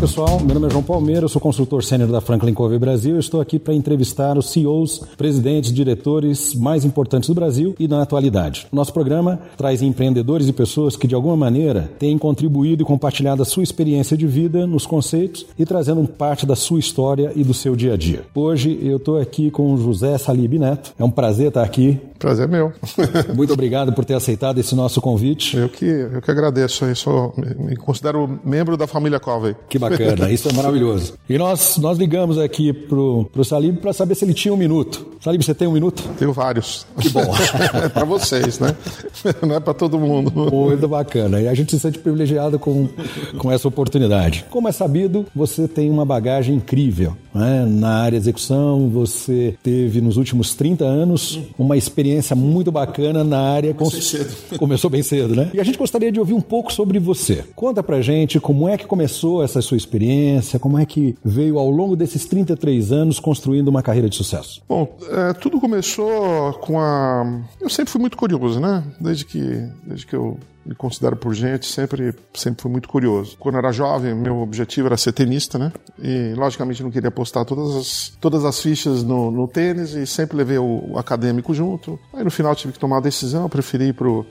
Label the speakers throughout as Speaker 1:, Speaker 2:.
Speaker 1: Pessoal, meu nome é João Palmeira, eu sou consultor sênior da Franklin Covey Brasil. Eu estou aqui para entrevistar os CEOs, presidentes, diretores mais importantes do Brasil e na atualidade. Nosso programa traz empreendedores e pessoas que de alguma maneira têm contribuído e compartilhado a sua experiência de vida nos conceitos e trazendo parte da sua história e do seu dia a dia. Hoje eu estou aqui com o José Salib Neto. É um prazer estar aqui.
Speaker 2: Prazer meu.
Speaker 1: Muito obrigado por ter aceitado esse nosso convite.
Speaker 2: Eu que, eu que agradeço. Eu sou, me considero membro da família Covey.
Speaker 1: Que bacana bacana, isso é maravilhoso. E nós, nós ligamos aqui pro, pro Salib para saber se ele tinha um minuto. Salib, você tem um minuto?
Speaker 2: Tenho vários.
Speaker 1: Que bom.
Speaker 2: é para vocês, né? Não é para todo mundo.
Speaker 1: Muito bacana. E a gente se sente privilegiado com, com essa oportunidade. Como é sabido, você tem uma bagagem incrível. Né? Na área de execução, você teve nos últimos 30 anos uma experiência muito bacana na área.
Speaker 2: Comecei cedo.
Speaker 1: Começou bem cedo, né? E a gente gostaria de ouvir um pouco sobre você. Conta pra gente como é que começou essa sua experiência, como é que veio ao longo desses 33 anos construindo uma carreira de sucesso.
Speaker 2: Bom, é, tudo começou com a. Eu sempre fui muito curioso, né? Desde que, desde que eu me considero por gente, sempre, sempre fui muito curioso. Quando era jovem, meu objetivo era ser tenista, né? E, logicamente, não queria apostar todas as, todas as fichas no, no tênis e sempre levei o, o, acadêmico junto. Aí, no final, tive que tomar a decisão, preferi ir pro,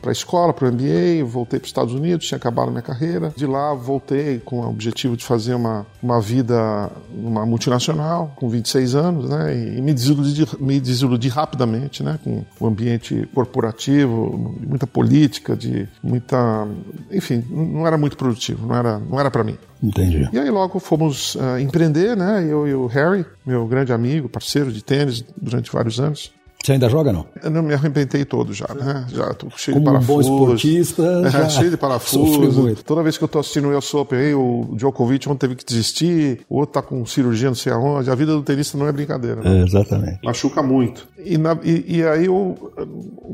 Speaker 2: pra escola, pro MBA, voltei para os Estados Unidos, tinha acabado minha carreira. De lá, voltei com o objetivo de fazer uma, uma vida numa multinacional, com 26 anos, né? E, e me, desiludi, me desiludi rapidamente, né? Com o ambiente corporativo, muita política, política, de muita. Enfim, não era muito produtivo, não era, não era para mim.
Speaker 1: Entendi.
Speaker 2: E aí logo fomos uh, empreender, né? Eu e o Harry, meu grande amigo, parceiro de tênis durante vários anos.
Speaker 1: Você ainda joga não?
Speaker 2: Eu não me arrebentei todo já, né? Já tô cheio
Speaker 1: Como
Speaker 2: de parafusos.
Speaker 1: um bom esportista,
Speaker 2: é, cheio de parafusos. Toda vez que eu tô assistindo o US Open, aí, o Djokovic ontem teve que desistir, o outro tá com cirurgia não sei aonde. A vida do tenista não é brincadeira. Né?
Speaker 1: É, exatamente.
Speaker 2: Machuca muito. E, na, e, e, aí, eu,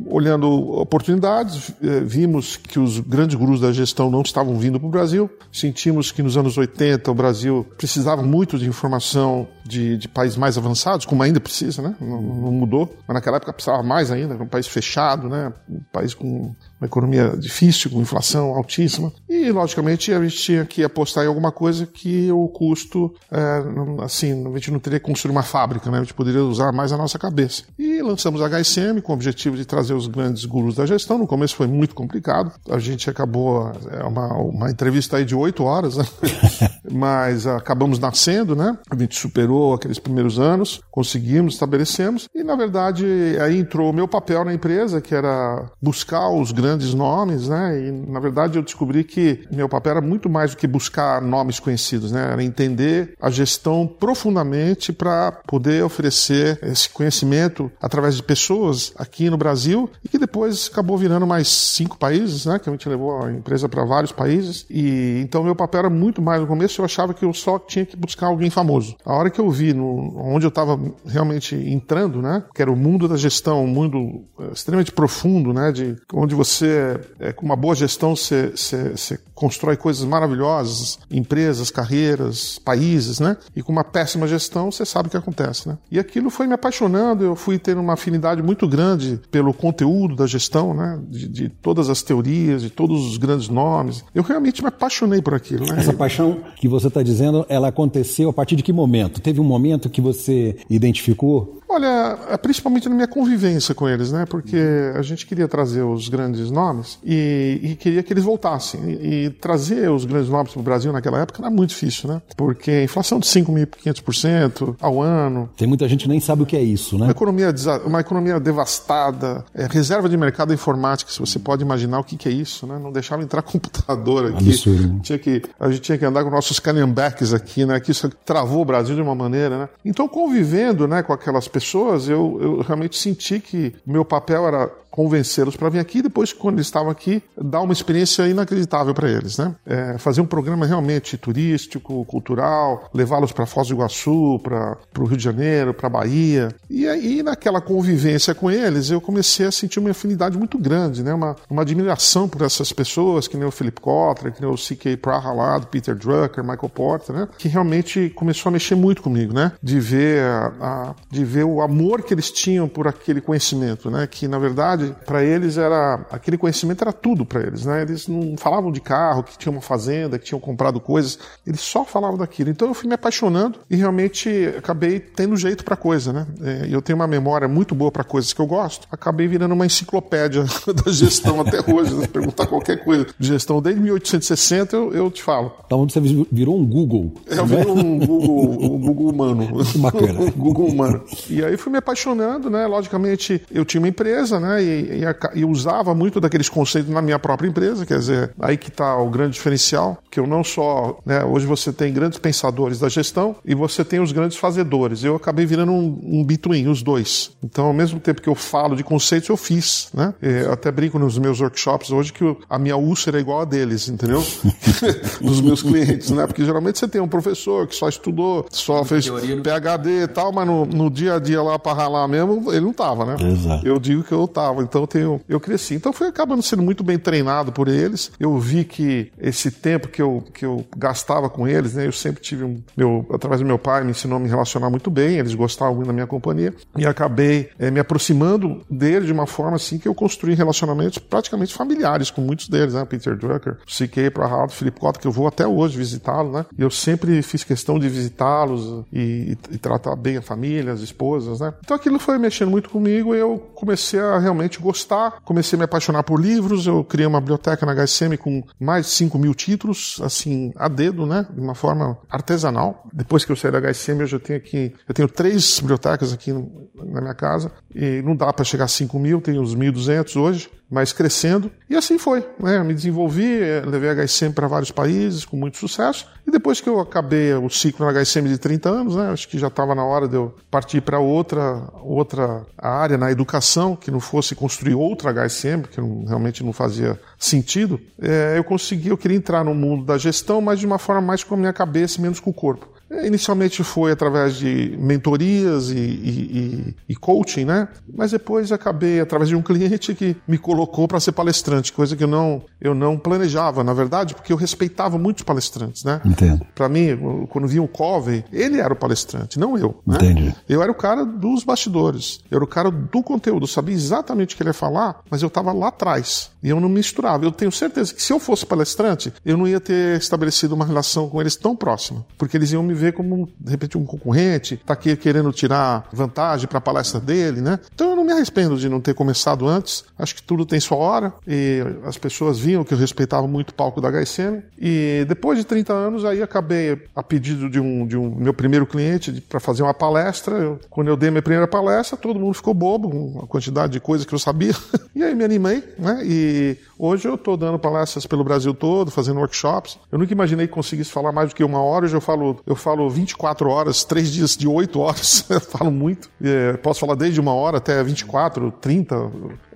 Speaker 2: olhando oportunidades, eh, vimos que os grandes gurus da gestão não estavam vindo para o Brasil. Sentimos que nos anos 80 o Brasil precisava muito de informação de, de países mais avançados, como ainda precisa, né? Não, não mudou. Mas naquela época precisava mais ainda, era um país fechado, né? Um país com uma economia difícil, com inflação altíssima. E, logicamente, a gente tinha que apostar em alguma coisa que o custo, é, assim, a gente não teria que construir uma fábrica, né? A gente poderia usar mais a nossa cabeça. E lançamos a HSM com o objetivo de trazer os grandes gurus da gestão. No começo foi muito complicado. A gente acabou, é uma, uma entrevista aí de oito horas, né? mas acabamos nascendo, né? A gente superou aqueles primeiros anos, conseguimos, estabelecemos. E, na verdade, aí entrou o meu papel na empresa, que era buscar os grandes grandes nomes, né? E na verdade eu descobri que meu papel era muito mais do que buscar nomes conhecidos, né? Era entender a gestão profundamente para poder oferecer esse conhecimento através de pessoas aqui no Brasil e que depois acabou virando mais cinco países, né? Que a gente levou a empresa para vários países e então meu papel era muito mais no começo eu achava que eu só tinha que buscar alguém famoso. A hora que eu vi no, onde eu estava realmente entrando, né? Que era o mundo da gestão, um mundo eh, extremamente profundo, né? De onde você você, é, com uma boa gestão, você, você, você, constrói coisas maravilhosas, empresas, carreiras, países, né? E com uma péssima gestão, você sabe o que acontece, né? E aquilo foi me apaixonando, eu fui tendo uma afinidade muito grande pelo conteúdo da gestão, né? De, de todas as teorias, de todos os grandes nomes. Eu realmente me apaixonei por aquilo, né?
Speaker 1: Essa paixão que você está dizendo, ela aconteceu a partir de que momento? Teve um momento que você identificou
Speaker 2: Olha, é principalmente na minha convivência com eles, né? Porque a gente queria trazer os grandes nomes e, e queria que eles voltassem. E, e trazer os grandes nomes para o Brasil naquela época era muito difícil, né? Porque a inflação de 5.500% ao ano.
Speaker 1: Tem muita gente que nem sabe o que é isso, né?
Speaker 2: Uma economia, uma economia devastada, é, reserva de mercado informática, se você pode imaginar o que, que é isso, né? Não deixava entrar computador aqui.
Speaker 1: Absurdo.
Speaker 2: Tinha que, a gente tinha que andar com nossos canembacks aqui, né? Que isso travou o Brasil de uma maneira, né? Então, convivendo né, com aquelas pessoas, eu, eu realmente senti que meu papel era convencê-los para vir aqui. Depois, quando eles estavam aqui, dar uma experiência inacreditável para eles, né? É, fazer um programa realmente turístico, cultural, levá-los para Foz do Iguaçu, para o Rio de Janeiro, para Bahia. E aí, naquela convivência com eles, eu comecei a sentir uma afinidade muito grande, né? Uma, uma admiração por essas pessoas, que nem o Philip Kotler, que nem o C.K. Praha lá, do Peter Drucker, Michael Porter, né? Que realmente começou a mexer muito comigo, né? De ver, a, a, de ver o amor que eles tinham por aquele conhecimento, né? Que na verdade para eles era aquele conhecimento era tudo para eles, né? Eles não falavam de carro, que tinham uma fazenda, que tinham comprado coisas, eles só falavam daquilo. Então eu fui me apaixonando e realmente acabei tendo jeito para coisa, né? É, eu tenho uma memória muito boa para coisas que eu gosto. Acabei virando uma enciclopédia da gestão até hoje. Né? Perguntar qualquer coisa de gestão desde 1860 eu, eu te falo.
Speaker 1: Então você virou um Google.
Speaker 2: É, eu virou um Google, um Google humano.
Speaker 1: Bacana.
Speaker 2: um Google humano. E aí fui me apaixonando, né? Logicamente eu tinha uma empresa, né? E, e, e usava muito daqueles conceitos na minha própria empresa. Quer dizer, aí que está o grande diferencial, que eu não só, né? Hoje você tem grandes pensadores da gestão e você tem os grandes fazedores. Eu acabei virando um, um between, os dois. Então, ao mesmo tempo que eu falo de conceitos, eu fiz, né? Eu até brinco nos meus workshops hoje que a minha úlcera é igual a deles, entendeu? Dos meus clientes, né? Porque geralmente você tem um professor que só estudou, só fez PhD e tal, mas no, no dia a dia lá para ralar mesmo, ele não tava, né?
Speaker 1: Exato.
Speaker 2: Eu digo que eu tava, então eu, tenho, eu cresci. Então fui acabando sendo muito bem treinado por eles. Eu vi que esse tempo que eu, que eu gastava com eles, né? Eu sempre tive um, meu, através do meu pai, me ensinou a me relacionar muito bem, eles gostavam muito da minha companhia, e acabei é, me aproximando dele de uma forma assim que eu construí relacionamentos praticamente familiares com muitos deles, né? Peter Drucker, C.K. Prahaldo, Felipe Cota, que eu vou até hoje visitá-lo, né? E eu sempre fiz questão de visitá-los e, e, tratar bem a família, as esposas, né? Então aquilo foi mexendo muito comigo e eu comecei a realmente gostar, comecei a me apaixonar por livros, eu criei uma biblioteca na HSM com mais de 5 mil títulos, assim, a dedo, né? De uma forma artesanal. Depois que eu saí da HSM, eu já tenho aqui, eu tenho três bibliotecas aqui na minha casa e não dá para chegar a 5 mil, tenho uns 1.200 hoje mas crescendo. E assim foi. Né? Me desenvolvi, eh, levei a HSM para vários países com muito sucesso. E depois que eu acabei o ciclo na HSM de 30 anos, né? acho que já estava na hora de eu partir para outra, outra área na educação, que não fosse construir outra HSM, não, realmente não fazia sentido. É, eu consegui, eu queria entrar no mundo da gestão, mas de uma forma mais com a minha cabeça, menos com o corpo. Inicialmente foi através de mentorias e, e, e, coaching, né? Mas depois acabei através de um cliente que me colocou para ser palestrante, coisa que eu não, eu não planejava, na verdade, porque eu respeitava muitos palestrantes, né?
Speaker 1: Entendo.
Speaker 2: Para mim, quando vi o Covey, ele era o palestrante, não eu. Né?
Speaker 1: Entendi.
Speaker 2: Eu era o cara dos bastidores, eu era o cara do conteúdo, eu sabia exatamente o que ele ia falar, mas eu estava lá atrás e eu não misturava. Eu tenho certeza que se eu fosse palestrante, eu não ia ter estabelecido uma relação com eles tão próxima, porque eles iam me ver como, de repente, um concorrente, tá aqui querendo tirar vantagem para a palestra dele, né? Então eu não me arrependo de não ter começado antes. Acho que tudo tem sua hora e as pessoas viam que eu respeitava muito o palco da HSM. E depois de 30 anos, aí acabei, a pedido de um, de um meu primeiro cliente, para fazer uma palestra. Eu, quando eu dei minha primeira palestra, todo mundo ficou bobo com a quantidade de coisas que eu sabia. e aí me animei, né? E hoje eu estou dando palestras pelo Brasil todo, fazendo workshops. Eu nunca imaginei que conseguisse falar mais do que uma hora. Hoje eu falo, eu falo 24 horas, três dias de 8 horas, falo muito. É, posso falar desde uma hora até 24, 30,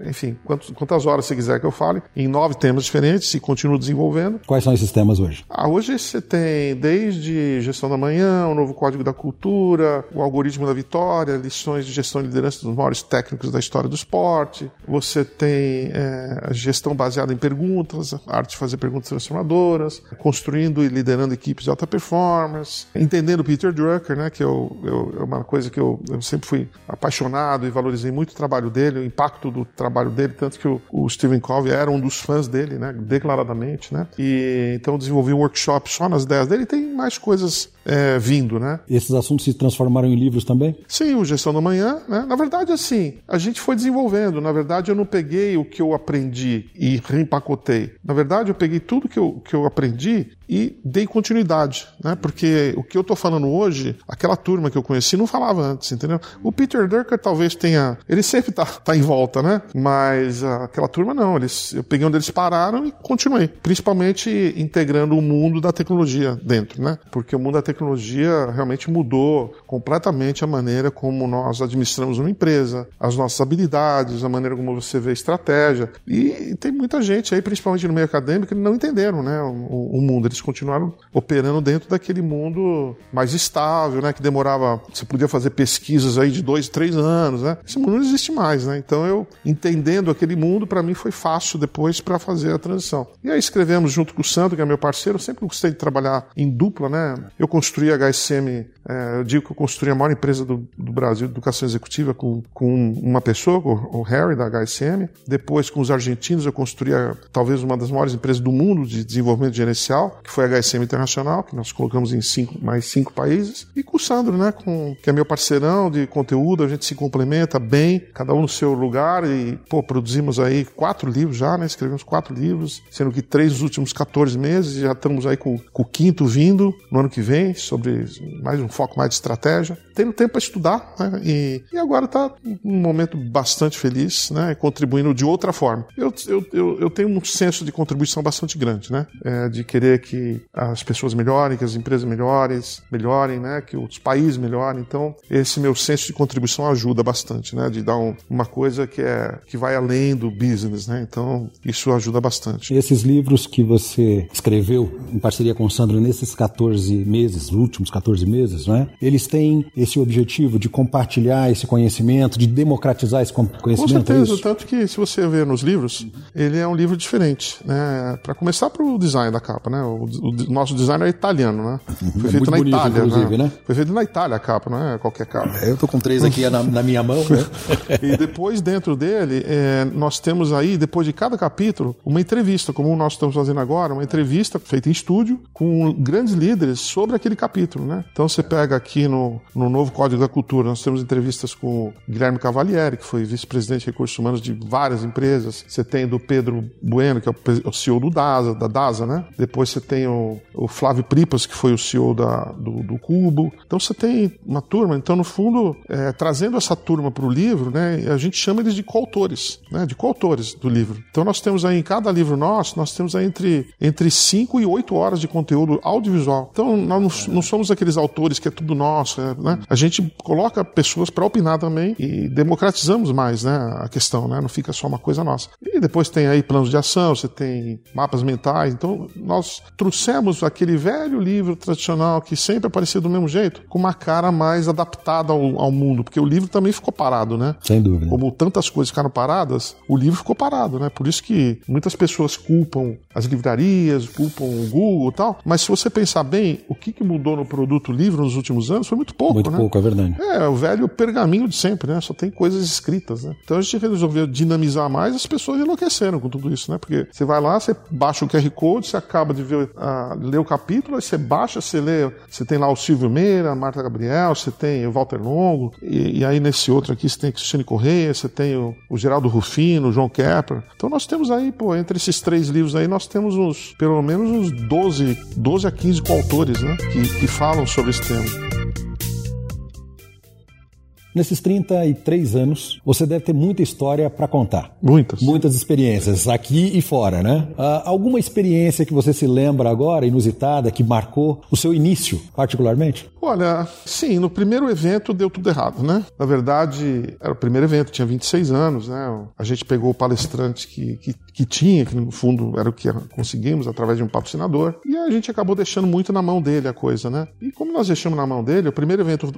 Speaker 2: enfim, quantos, quantas horas você quiser que eu fale, em nove temas diferentes e continuo desenvolvendo.
Speaker 1: Quais são esses temas hoje?
Speaker 2: Ah, hoje você tem desde gestão da manhã, o novo código da cultura, o algoritmo da vitória, lições de gestão e liderança dos maiores técnicos da história do esporte. Você tem é, a gestão baseada em perguntas, a arte de fazer perguntas transformadoras, construindo e liderando equipes de alta performance, entendendo Peter Drucker, né, que eu, eu, é uma coisa que eu, eu, sempre fui apaixonado e valorizei muito o trabalho dele, o impacto do trabalho dele, tanto que o, o Stephen Covey era um dos fãs dele, né, declaradamente, né, e então desenvolvi um workshop só nas ideias dele e tem mais coisas é, vindo, né.
Speaker 1: Esses assuntos se transformaram em livros também?
Speaker 2: Sim, o Gestão da Manhã, né, na verdade assim, a gente foi desenvolvendo, na verdade eu não peguei o que eu aprendi e reempacotei, na verdade eu peguei tudo que eu, que eu aprendi e dei continuidade, né? Porque o que eu estou falando hoje, aquela turma que eu conheci não falava antes, entendeu? O Peter Drucker talvez tenha, ele sempre tá, tá em volta, né? Mas uh, aquela turma não, eles, eu peguei onde eles pararam e continuei, principalmente integrando o mundo da tecnologia dentro, né? Porque o mundo da tecnologia realmente mudou completamente a maneira como nós administramos uma empresa, as nossas habilidades, a maneira como você vê estratégia. E tem muita gente aí, principalmente no meio acadêmico, que não entenderam né, o, o mundo. Eles continuaram operando dentro daquele mundo mais estável, né, que demorava. Você podia fazer pesquisas aí de dois, três anos. Né? Esse mundo não existe mais. Né? Então, eu entendendo aquele mundo, para mim foi fácil depois para fazer a transição. E aí escrevemos junto com o Sandro, que é meu parceiro. Eu sempre gostei de trabalhar em dupla. Né? Eu construí a HSM, é, eu digo que eu construí a maior empresa do, do Brasil de educação executiva com, com uma pessoa, o, o Harry, da HSM. Depois, com os argentinos, eu construí a, talvez uma das maiores empresas do mundo de desenvolvimento gerencial, que foi a HSM Internacional, que nós colocamos em cinco, mais cinco países. E com o Sandro, né, com, que é meu parceirão de conteúdo, a gente se complementa bem, cada um no seu lugar. E, pô, produzimos aí quatro livros já, né? Escrevemos quatro livros, sendo que três nos últimos 14 meses, já estamos aí com, com o quinto vindo no ano que vem, sobre mais um foco mais de estratégia. Tendo tempo para estudar, né? E, e agora está um momento bastante feliz, né? Contribuindo de outra forma. Eu, eu, eu, eu tenho um senso de contribuição bastante grande, né? É, de querer que as pessoas melhorem, que as empresas melhores, melhorem, né? Que os países melhorem. Então, esse meu senso de contribuição ajuda bastante, né? De dar um, uma coisa que é que vai além do business, né? Então, isso ajuda bastante.
Speaker 1: Esses livros que você escreveu em parceria com o Sandro nesses 14 meses, os últimos 14 meses, né? Eles têm esse objetivo de compartilhar esse conhecimento, de democratizar esse conhecimento. Com
Speaker 2: é certeza, é tanto que se você ver nos livros, ele é um livro diferente, né? Para começar para o design da capa, né? O, o, nosso design é italiano, né?
Speaker 1: Foi é feito na bonito, Itália, né? né?
Speaker 2: Foi feito na Itália a capa, não é qualquer capa.
Speaker 1: É, eu tô com três aqui na, na minha mão, né?
Speaker 2: e depois dentro dele, é, nós temos aí, depois de cada capítulo, uma entrevista, como nós estamos fazendo agora, uma entrevista feita em estúdio com grandes líderes sobre aquele capítulo, né? Então você pega aqui no, no novo Código da Cultura, nós temos entrevistas com o Guilherme Cavalieri, que foi vice-presidente de recursos humanos de várias empresas. Você tem do Pedro Bueno, que é o CEO do DASA, da DASA, né? Depois você tem o, o Flávio Pripas, que foi o CEO da, do, do, Cubo. Então você tem uma turma. Então, no fundo, é, trazendo essa turma para o livro, né? A gente chama eles de coautores, né? De coautores do livro. Então nós temos aí, em cada livro nosso, nós temos aí entre, entre 5 e 8 horas de conteúdo audiovisual. Então nós não, não somos aqueles autores que é tudo nosso, né? A gente coloca pessoas para opinar também e democratizamos mais, né? A questão, né? Não fica só uma coisa nossa. E depois tem aí planos de ação, você tem mapas mentais. Então nós trouxemos aquele velho livro tradicional que sempre aparecia do mesmo jeito, com uma cara mais adaptada ao, ao mundo, porque o livro também ficou parado, né?
Speaker 1: Sem dúvida.
Speaker 2: Como tantas coisas ficaram paradas, o livro ficou parado, né? Por isso que muitas pessoas culpam as livrarias, culpam o Google e tal, mas se você pensar bem, o que, que mudou no produto livro nos últimos anos foi muito pouco,
Speaker 1: muito
Speaker 2: né?
Speaker 1: pouco, é verdade.
Speaker 2: É, o velho pergaminho de sempre, né? Só tem coisas escritas, né? Então a gente resolveu dinamizar mais, as pessoas enlouqueceram com tudo isso, né? Porque você vai lá, você baixa o QR Code, você acaba de ver, uh, ler o capítulo, aí você baixa, você lê, você tem lá o Silvio Meira, a Marta Gabriel, você tem o Walter Longo, e, e aí nesse outro aqui você tem a Cristiane Correia, você tem o, o Geraldo Rufino, o João Kepler. Então nós temos aí, pô, entre esses três livros aí, nós temos uns, pelo menos uns 12, 12 a 15 coautores, né? Que, que falam sobre esse tema.
Speaker 1: Nesses 33 anos, você deve ter muita história para contar.
Speaker 2: Muitas.
Speaker 1: Muitas experiências, aqui e fora, né? Uh, alguma experiência que você se lembra agora, inusitada, que marcou o seu início, particularmente?
Speaker 2: Olha, sim, no primeiro evento deu tudo errado, né? Na verdade, era o primeiro evento, tinha 26 anos, né? A gente pegou o palestrante que, que, que tinha, que no fundo era o que conseguimos através de um patrocinador, e a gente acabou deixando muito na mão dele a coisa, né? E como nós deixamos na mão dele, o primeiro evento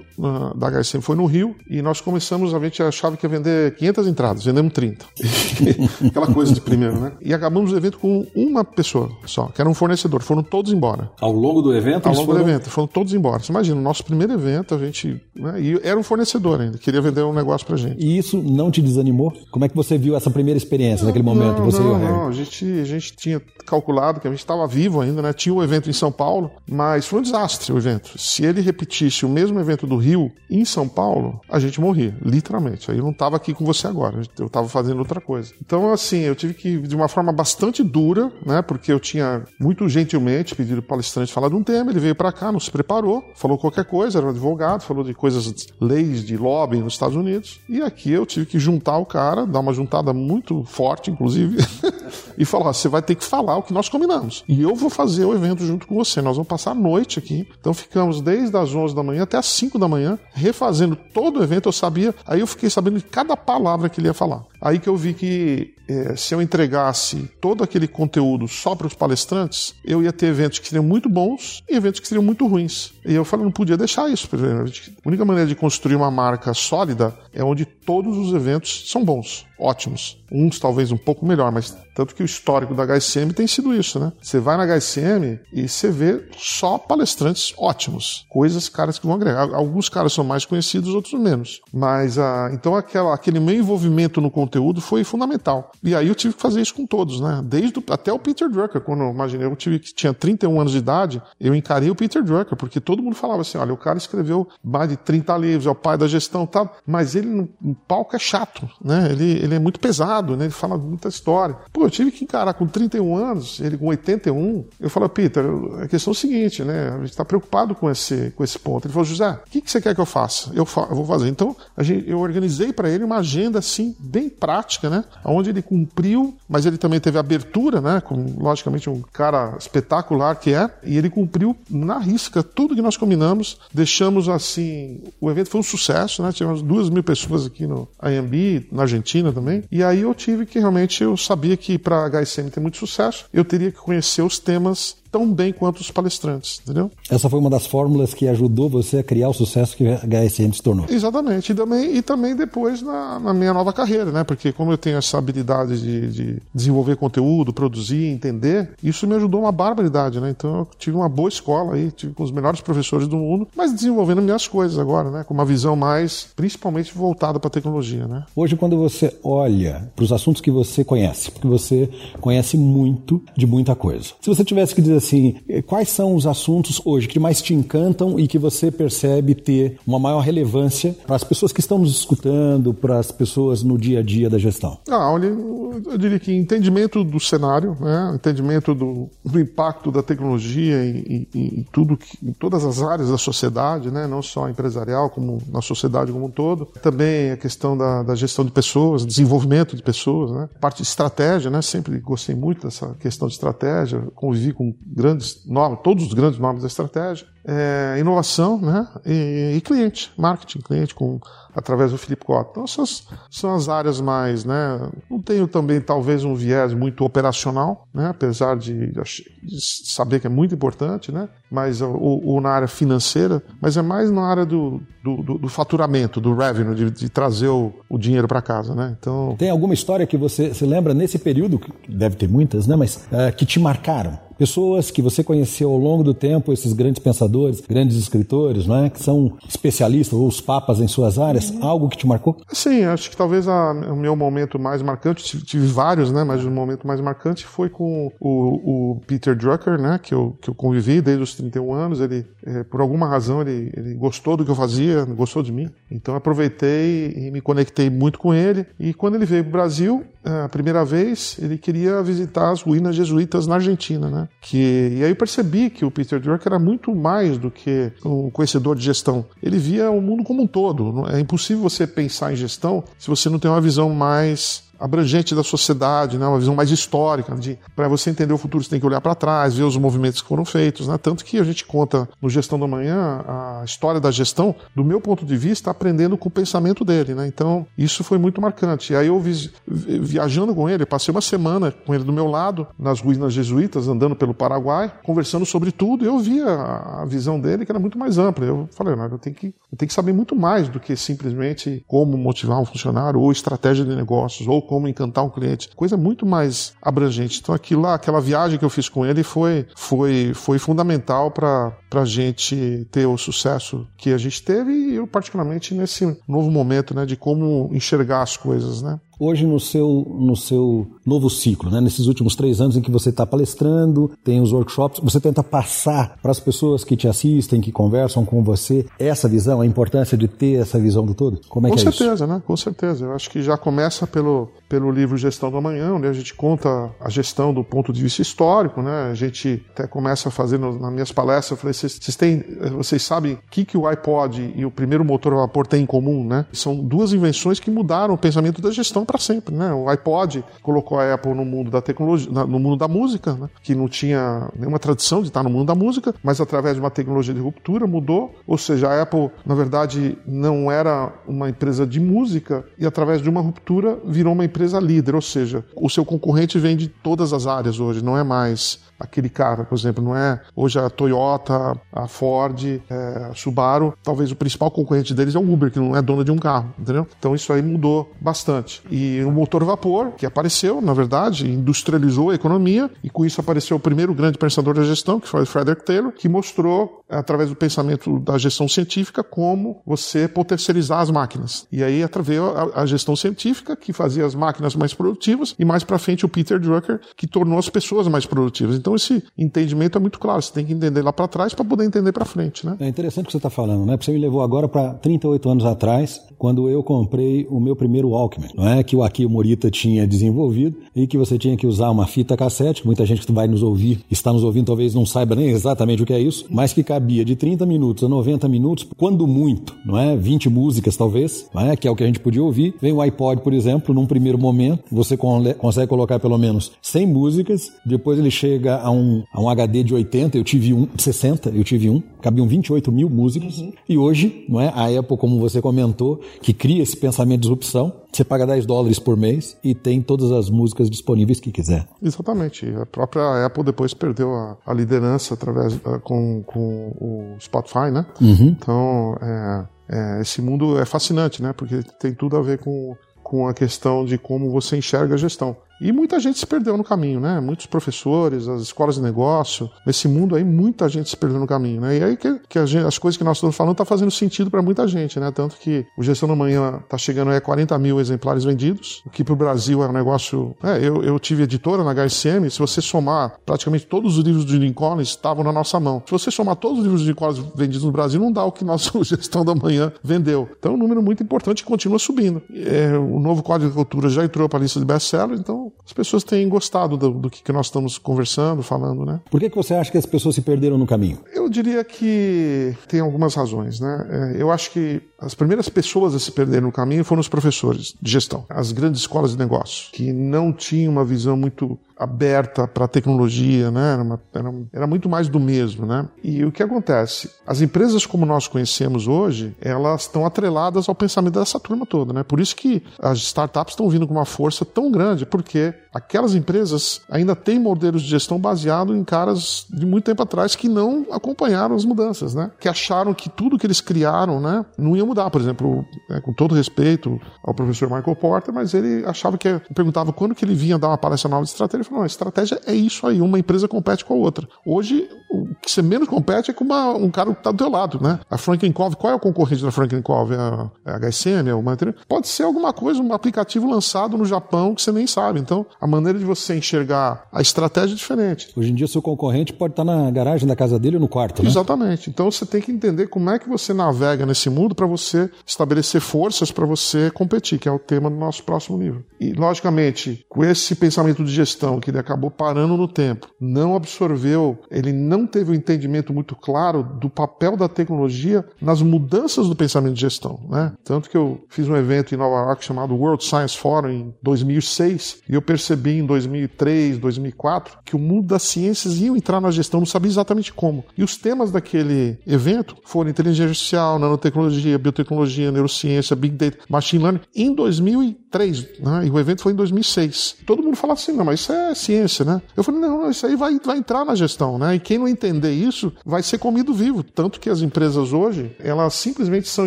Speaker 2: da HSM foi no Rio, e nós começamos, a gente achava que ia vender 500 entradas, vendemos 30. Aquela coisa de primeiro, né? E acabamos o evento com uma pessoa só, que era um fornecedor. Foram todos embora.
Speaker 1: Ao longo do evento?
Speaker 2: Ao longo foram... do evento, foram todos embora. Você imagina, no nosso primeiro evento, a gente. Né, e era um fornecedor ainda, queria vender um negócio pra gente.
Speaker 1: E isso não te desanimou? Como é que você viu essa primeira experiência naquele momento?
Speaker 2: Não,
Speaker 1: você
Speaker 2: não, o Harry? não. A gente, a gente tinha calculado que a gente estava vivo ainda, né? Tinha um evento em São Paulo, mas foi um desastre o evento. Se ele repetisse o mesmo evento do Rio em São Paulo, a gente morria, literalmente. Aí eu não estava aqui com você agora, eu estava fazendo outra coisa. Então, assim, eu tive que, de uma forma bastante dura, né? Porque eu tinha muito gentilmente pedido o palestrante falar de um tema, ele veio para cá, não se preparou, falou qualquer coisa, era um advogado, falou de coisas, leis de lobby nos Estados Unidos. E aqui eu tive que juntar o cara, dar uma juntada muito forte, inclusive. e falou: ó, você vai ter que falar o que nós combinamos. E eu vou fazer o evento junto com você. Nós vamos passar a noite aqui. Então ficamos desde as 11 da manhã até as 5 da manhã, refazendo todo o evento. Eu sabia, aí eu fiquei sabendo de cada palavra que ele ia falar. Aí que eu vi que é, se eu entregasse todo aquele conteúdo só para os palestrantes, eu ia ter eventos que seriam muito bons e eventos que seriam muito ruins. E eu falei, não podia deixar isso. A única maneira de construir uma marca sólida é onde todos os eventos são bons, ótimos. Uns talvez um pouco melhor, mas tanto que o histórico da HSM tem sido isso, né? Você vai na HSM e você vê só palestrantes ótimos, coisas caras que vão agregar. Alguns caras são mais conhecidos, outros menos. Mas ah, então aquela, aquele meu envolvimento no conteúdo foi fundamental. E aí eu tive que fazer isso com todos, né? Desde até o Peter Drucker, quando eu imaginei, eu tive que tinha 31 anos de idade, eu encarei o Peter Drucker, porque todo mundo falava assim: olha, o cara escreveu mais de 30 livros, é o pai da gestão, tal, mas ele no, no palco é chato, né? Ele, ele é muito pesado, né? Ele fala muita história. Pô, eu tive que encarar com 31 anos, ele com 81. Eu falo, Peter, a questão é o seguinte, né? A gente está preocupado com esse, com esse ponto. Ele falou, José, o que, que você quer que eu faça? Eu, fa eu vou fazer. Então, a gente, eu organizei para ele uma agenda assim, bem prática, né? Onde ele cumpriu, mas ele também teve abertura, né? Com, logicamente, um cara espetacular que é, e ele cumpriu na risca tudo que nós combinamos. Deixamos assim, o evento foi um sucesso, né? Tivemos duas mil pessoas aqui no IMB, na Argentina também. E aí eu tive que realmente, eu sabia que para HSM ter muito sucesso, eu teria que conhecer os temas tão bem quanto os palestrantes, entendeu?
Speaker 1: Essa foi uma das fórmulas que ajudou você a criar o sucesso que a HSM se tornou.
Speaker 2: Exatamente. E também, e também depois na, na minha nova carreira, né? Porque como eu tenho essa habilidade de, de, desenvolver conteúdo, produzir, entender, isso me ajudou uma barbaridade, né? Então eu tive uma boa escola aí, tive com os melhores professores do mundo, mas desenvolvendo minhas coisas agora, né? Com uma visão mais, principalmente voltada para a tecnologia, né?
Speaker 1: Hoje, quando você olha para os assuntos que você conhece, porque você conhece muito de muita coisa. Se você tivesse que dizer assim, quais são os assuntos hoje que mais te encantam e que você percebe ter uma maior relevância para as pessoas que estão nos escutando, para as pessoas no dia a dia da gestão?
Speaker 2: Ah, olha, eu diria que entendimento do cenário, né? entendimento do, do impacto da tecnologia em, em, em tudo, que, em todas as áreas da sociedade, né? não só empresarial, como na sociedade como um todo. Também a questão da, da gestão de pessoas, desenvolvimento de pessoas, né? parte de estratégia, né? sempre gostei muito dessa questão de estratégia, convivi com grandes nomes, todos os grandes nomes da estratégia, é, inovação né, e, e, cliente, marketing, cliente com, através do Felipe Cotto. Então, essas são as áreas mais. Né, não tenho também, talvez, um viés muito operacional, né, apesar de, de saber que é muito importante, né, mas, ou, ou, na área financeira, mas é mais na área do, do, do, do faturamento, do revenue, de, de trazer o, o dinheiro para casa. Né, então...
Speaker 1: Tem alguma história que você se lembra nesse período, deve ter muitas, né, mas é, que te marcaram? Pessoas que você conheceu ao longo do tempo, esses grandes pensadores, grandes escritores, não é? que são especialistas ou os papas em suas áreas, uhum. algo que te marcou?
Speaker 2: Sim, acho que talvez a, o meu momento mais marcante, tive, tive, vários, né? mas o momento mais marcante foi com o, o, Peter Drucker, né? que, eu, que eu convivi desde os 31 anos. Ele, é, por alguma razão, ele, ele gostou do que eu fazia, gostou de mim. Então aproveitei e me conectei muito com ele. E quando ele veio para o Brasil, a primeira vez, ele queria visitar as ruínas jesuítas na Argentina, né? Que, e aí eu percebi que o Peter Drucker era muito mais do que um conhecedor de gestão. Ele via o mundo como um todo. É impossível você pensar em gestão se você não tem uma visão mais abrangente da sociedade, né? uma visão mais histórica. Para você entender o futuro, você tem que olhar para trás, ver os movimentos que foram feitos. Né? Tanto que a gente conta no Gestão da Manhã a história da gestão, do meu ponto de vista, aprendendo com o pensamento dele. Né? Então, isso foi muito marcante. E aí eu vi, viajando com ele, passei uma semana com ele do meu lado, nas ruínas jesuítas, andando pelo Paraguai, conversando sobre tudo, e eu via a visão dele que era muito mais ampla. Eu falei, eu tenho que, eu tenho que saber muito mais do que simplesmente como motivar um funcionário, ou estratégia de negócios, ou como encantar um cliente. Coisa muito mais abrangente. Então aquilo lá, aquela viagem que eu fiz com ele foi, foi, foi fundamental para a gente ter o sucesso que a gente teve e eu particularmente nesse novo momento, né, de como enxergar as coisas, né
Speaker 1: hoje no seu, no seu novo ciclo, né? nesses últimos três anos em que você está palestrando, tem os workshops, você tenta passar para as pessoas que te assistem, que conversam com você, essa visão, a importância de ter essa visão do todo? Como é
Speaker 2: com
Speaker 1: que
Speaker 2: é certeza, isso? né? Com certeza. Eu acho que já começa pelo, pelo livro Gestão do Amanhã, onde a gente conta a gestão do ponto de vista histórico, né? A gente até começa a fazer nas minhas palestras, eu falei, vocês têm, vocês sabem o que, que o iPod e o primeiro motor a vapor têm em comum, né? São duas invenções que mudaram o pensamento da gestão para sempre, né? O iPod colocou a Apple no mundo da tecnologia, no mundo da música, né? que não tinha nenhuma tradição de estar no mundo da música, mas através de uma tecnologia de ruptura mudou, ou seja, a Apple, na verdade, não era uma empresa de música e através de uma ruptura virou uma empresa líder, ou seja, o seu concorrente vem de todas as áreas hoje, não é mais aquele cara, por exemplo, não é hoje a Toyota, a Ford, é, a Subaru, talvez o principal concorrente deles é o Uber, que não é dono de um carro, entendeu? Então isso aí mudou bastante. E o motor vapor, que apareceu, na verdade, industrializou a economia e com isso apareceu o primeiro grande pensador da gestão, que foi o Frederick Taylor, que mostrou, através do pensamento da gestão científica, como você potencializar as máquinas. E aí através a, a gestão científica, que fazia as máquinas mais produtivas, e mais para frente o Peter Drucker, que tornou as pessoas mais produtivas. Então esse entendimento é muito claro, você tem que entender lá para trás para poder entender para frente, né?
Speaker 1: É interessante o que você está falando, né? Porque você me levou agora para 38 anos atrás, quando eu comprei o meu primeiro Walkman, não é? Que o Akio Morita tinha desenvolvido e que você tinha que usar uma fita cassete, muita gente que vai nos ouvir, está nos ouvindo, talvez não saiba nem exatamente o que é isso, mas que cabia de 30 minutos a 90 minutos, quando muito, não é? 20 músicas talvez, não é? Que é o que a gente podia ouvir. Vem o iPod, por exemplo, num primeiro momento, você consegue colocar pelo menos 100 músicas, depois ele chega a um, a um HD de 80, eu tive um, 60, eu tive um, cabiam 28 mil músicas, uhum. e hoje, não é? A Apple, como você comentou, que cria esse pensamento de disrupção, você paga 10 dólares por mês e tem todas as músicas disponíveis que quiser.
Speaker 2: Exatamente. A própria Apple depois perdeu a, a liderança através uh, com, com o Spotify, né? Uhum. Então, é, é, esse mundo é fascinante, né? Porque tem tudo a ver com com a questão de como você enxerga a gestão. E muita gente se perdeu no caminho, né? Muitos professores, as escolas de negócio, nesse mundo aí, muita gente se perdeu no caminho, né? E aí que, que gente, as coisas que nós estamos falando tá fazendo sentido para muita gente, né? Tanto que o Gestão da Manhã tá chegando aí a 40 mil exemplares vendidos, o que para o Brasil é um negócio... É, eu, eu tive editora na HSM, se você somar praticamente todos os livros de Jim Collins estavam na nossa mão. Se você somar todos os livros de Jim Collins vendidos no Brasil, não dá o que nosso Gestão da Manhã vendeu. Então é um número muito importante e continua subindo. É, o novo Código de Cultura já entrou para a lista de best-sellers, então as pessoas têm gostado do, do que, que, nós estamos conversando, falando, né?
Speaker 1: Por que, que você acha que as pessoas se perderam no caminho?
Speaker 2: Eu diria que tem algumas razões, né? É, eu acho que as primeiras pessoas a se perderem no caminho foram os professores de gestão, as grandes escolas de negócio, que não tinham uma visão muito aberta para a tecnologia, né? Era, uma, era, era, muito mais do mesmo, né? E o que acontece? As empresas como nós conhecemos hoje, elas estão atreladas ao pensamento dessa turma toda, né? Por isso que as startups estão vindo com uma força tão grande, porque aquelas empresas ainda têm modelos de gestão baseado em caras de muito tempo atrás que não acompanharam as mudanças, né? Que acharam que tudo que eles criaram, né, não ia mudar. Por exemplo, é, com todo respeito ao professor Michael Porter, mas ele achava que perguntava quando que ele vinha dar uma palestra nova de estratégia, ele falou: não, a estratégia é isso aí, uma empresa compete com a outra. Hoje, o que você menos compete é com uma, um cara que está do teu lado, né? A Franklin Covey, qual é o concorrente da Franklin Covey? É a, é a HSM, é o Mantra? Pode ser alguma coisa, um aplicativo lançado no Japão que você nem sabe. Então, a maneira de você enxergar a estratégia é diferente.
Speaker 1: Hoje em dia, seu concorrente pode estar na garagem da casa dele ou no quarto, né?
Speaker 2: Exatamente. Então, você tem que entender como é que você navega nesse mundo para você estabelecer forças para você competir, que é o tema do nosso próximo livro. E, logicamente, com esse pensamento de gestão que ele acabou parando no tempo, não absorveu, ele não teve um entendimento muito claro do papel da tecnologia nas mudanças do pensamento de gestão. Né? Tanto que eu fiz um evento em Nova York chamado World Science Forum em 2006 e eu percebi em 2003, 2004 que o mundo das ciências ia entrar na gestão, não sabia exatamente como. E os temas daquele evento foram inteligência artificial, nanotecnologia, biotecnologia, neurociência, big data, machine learning em 2003, né? e o evento foi em 2006. Todo mundo fala assim, não, mas isso é ciência, né? Eu falei, não, isso aí vai, vai entrar na gestão, né? E quem não entender isso vai ser comido vivo. Tanto que as empresas hoje, elas simplesmente são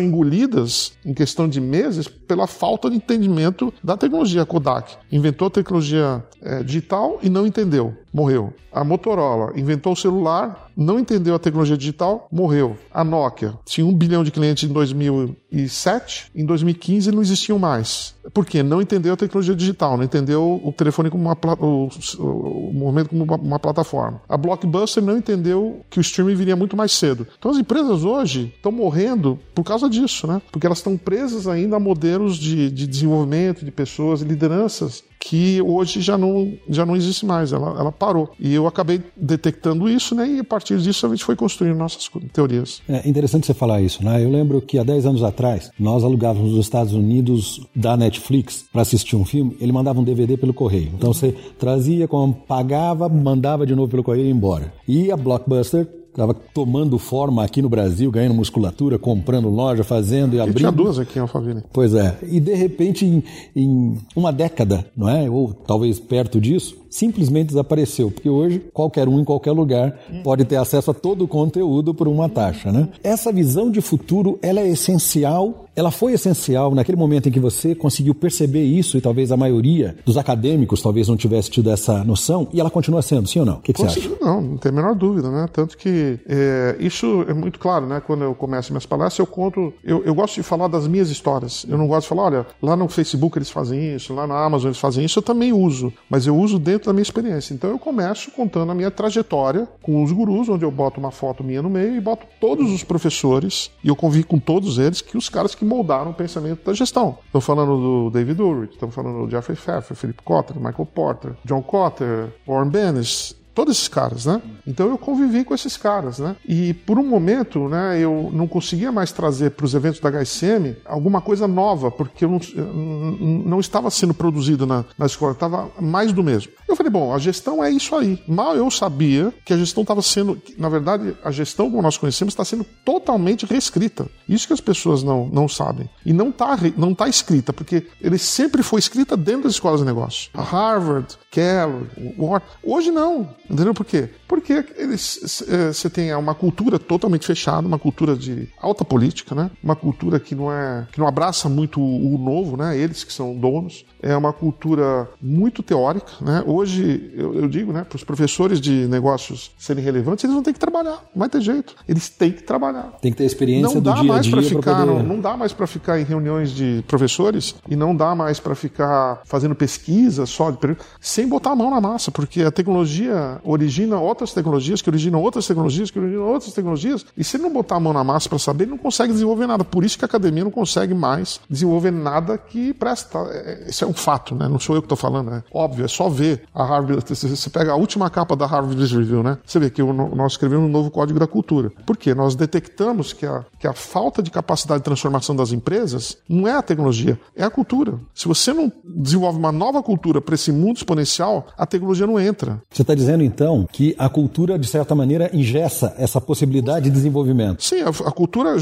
Speaker 2: engolidas em questão de meses pela falta de entendimento da tecnologia. Kodak inventou a tecnologia é, digital e não entendeu, morreu. A Motorola inventou o celular, não entendeu a tecnologia digital, morreu. A Nokia tinha um bilhão de clientes em 2007, em 2015 não existiam mais. Por quê? Não entendeu a tecnologia digital, não entendeu o telefone como uma o, o movimento como uma, uma, plataforma. A Blockbuster não entendeu que o streaming viria muito mais cedo. Então as empresas hoje estão morrendo por causa disso, né? Porque elas estão presas ainda a modelos de, de desenvolvimento de pessoas, lideranças que hoje já não, já não existe mais, ela, ela parou. E eu acabei detectando isso, né? E a partir disso a gente foi construindo nossas teorias.
Speaker 1: É interessante você falar isso, né? Eu lembro que há 10 anos atrás, nós alugávamos nos Estados Unidos da Netflix para assistir um filme, ele mandava um DVD pelo correio. Então você trazia, pagava, mandava de novo pelo correio e ia embora. E a Blockbuster estava tomando forma aqui no Brasil, ganhando musculatura, comprando loja, fazendo e abrindo.
Speaker 2: Tinha duas aqui em Alphaville.
Speaker 1: Pois é. E de repente, em, em uma década, não é? Ou talvez perto disso, simplesmente desapareceu, porque hoje qualquer um em qualquer lugar pode ter acesso a todo o conteúdo por uma taxa, né? Essa visão de futuro, ela é essencial, ela foi essencial naquele momento em que você conseguiu perceber isso e talvez a maioria dos acadêmicos talvez não tivesse tido essa noção e ela continua sendo, sim ou não? O que, que você acha?
Speaker 2: Não, não tem a menor dúvida, né? Tanto que é, isso é muito claro, né? Quando eu começo minhas palestras, eu conto, eu, eu gosto de falar das minhas histórias. Eu não gosto de falar, olha, lá no Facebook eles fazem isso, lá na Amazon eles fazem isso, eu também uso, mas eu uso dentro da minha experiência. Então eu começo contando a minha trajetória com os gurus, onde eu boto uma foto minha no meio e boto todos os professores, e eu convivo com todos eles, que os caras que moldaram o pensamento da gestão. Estou falando do David Ulrich, estamos falando do Jeffrey Pfeffer, Philip Kotler, Michael Porter, John Cotter, Warren Bennis, todos esses caras, né? Então eu convivi com esses caras, né? E por um momento, né, eu não conseguia mais trazer para os eventos da HSM alguma coisa nova, porque eu não, não estava sendo produzido na, na escola, estava mais do mesmo. Eu falei, bom, a gestão é isso aí. Mal eu sabia que a gestão estava sendo, na verdade, a gestão como nós conhecemos está sendo totalmente reescrita. Isso que as pessoas não, não sabem. E não está não tá escrita, porque ele sempre foi escrita dentro das escolas de negócio. A Harvard, Kellogg, Wharton. Hoje não. Entendeu por quê? Porque eles, é, você tem uma cultura totalmente fechada, uma cultura de alta política, né? Uma cultura que não é que não abraça muito o novo, né? Eles que são donos. É uma cultura muito teórica, né? Hoje eu, eu digo, né? Para os professores de negócios serem relevantes, eles vão ter que trabalhar. Não vai ter jeito. Eles têm que trabalhar.
Speaker 1: Tem que ter experiência
Speaker 2: não
Speaker 1: do
Speaker 2: dá
Speaker 1: dia
Speaker 2: mais
Speaker 1: para
Speaker 2: ficar,
Speaker 1: poder...
Speaker 2: não, não dá mais para ficar em reuniões de professores e não dá mais para ficar fazendo pesquisa só de, sem botar a mão na massa, porque a tecnologia origina outras tecnologias, que originam outras tecnologias, que originam outras tecnologias, e se ele não botar a mão na massa para saber, ele não consegue desenvolver nada. Por isso que a academia não consegue mais desenvolver nada que presta. É, isso é um fato, né? Não sou eu que estou falando, é óbvio, é só ver a Harvard. Você pega a última capa da Harvard Review, né? Você vê que nós escrevemos um novo código da cultura. Por quê? Nós detectamos que a, que a falta de capacidade de transformação das empresas não é a tecnologia, é a cultura. Se você não desenvolve uma nova cultura para esse mundo exponencial, a tecnologia não entra.
Speaker 1: Você está dizendo então que a cultura, de certa maneira, ingessa essa possibilidade de desenvolvimento.
Speaker 2: Sim, a, a, cultura,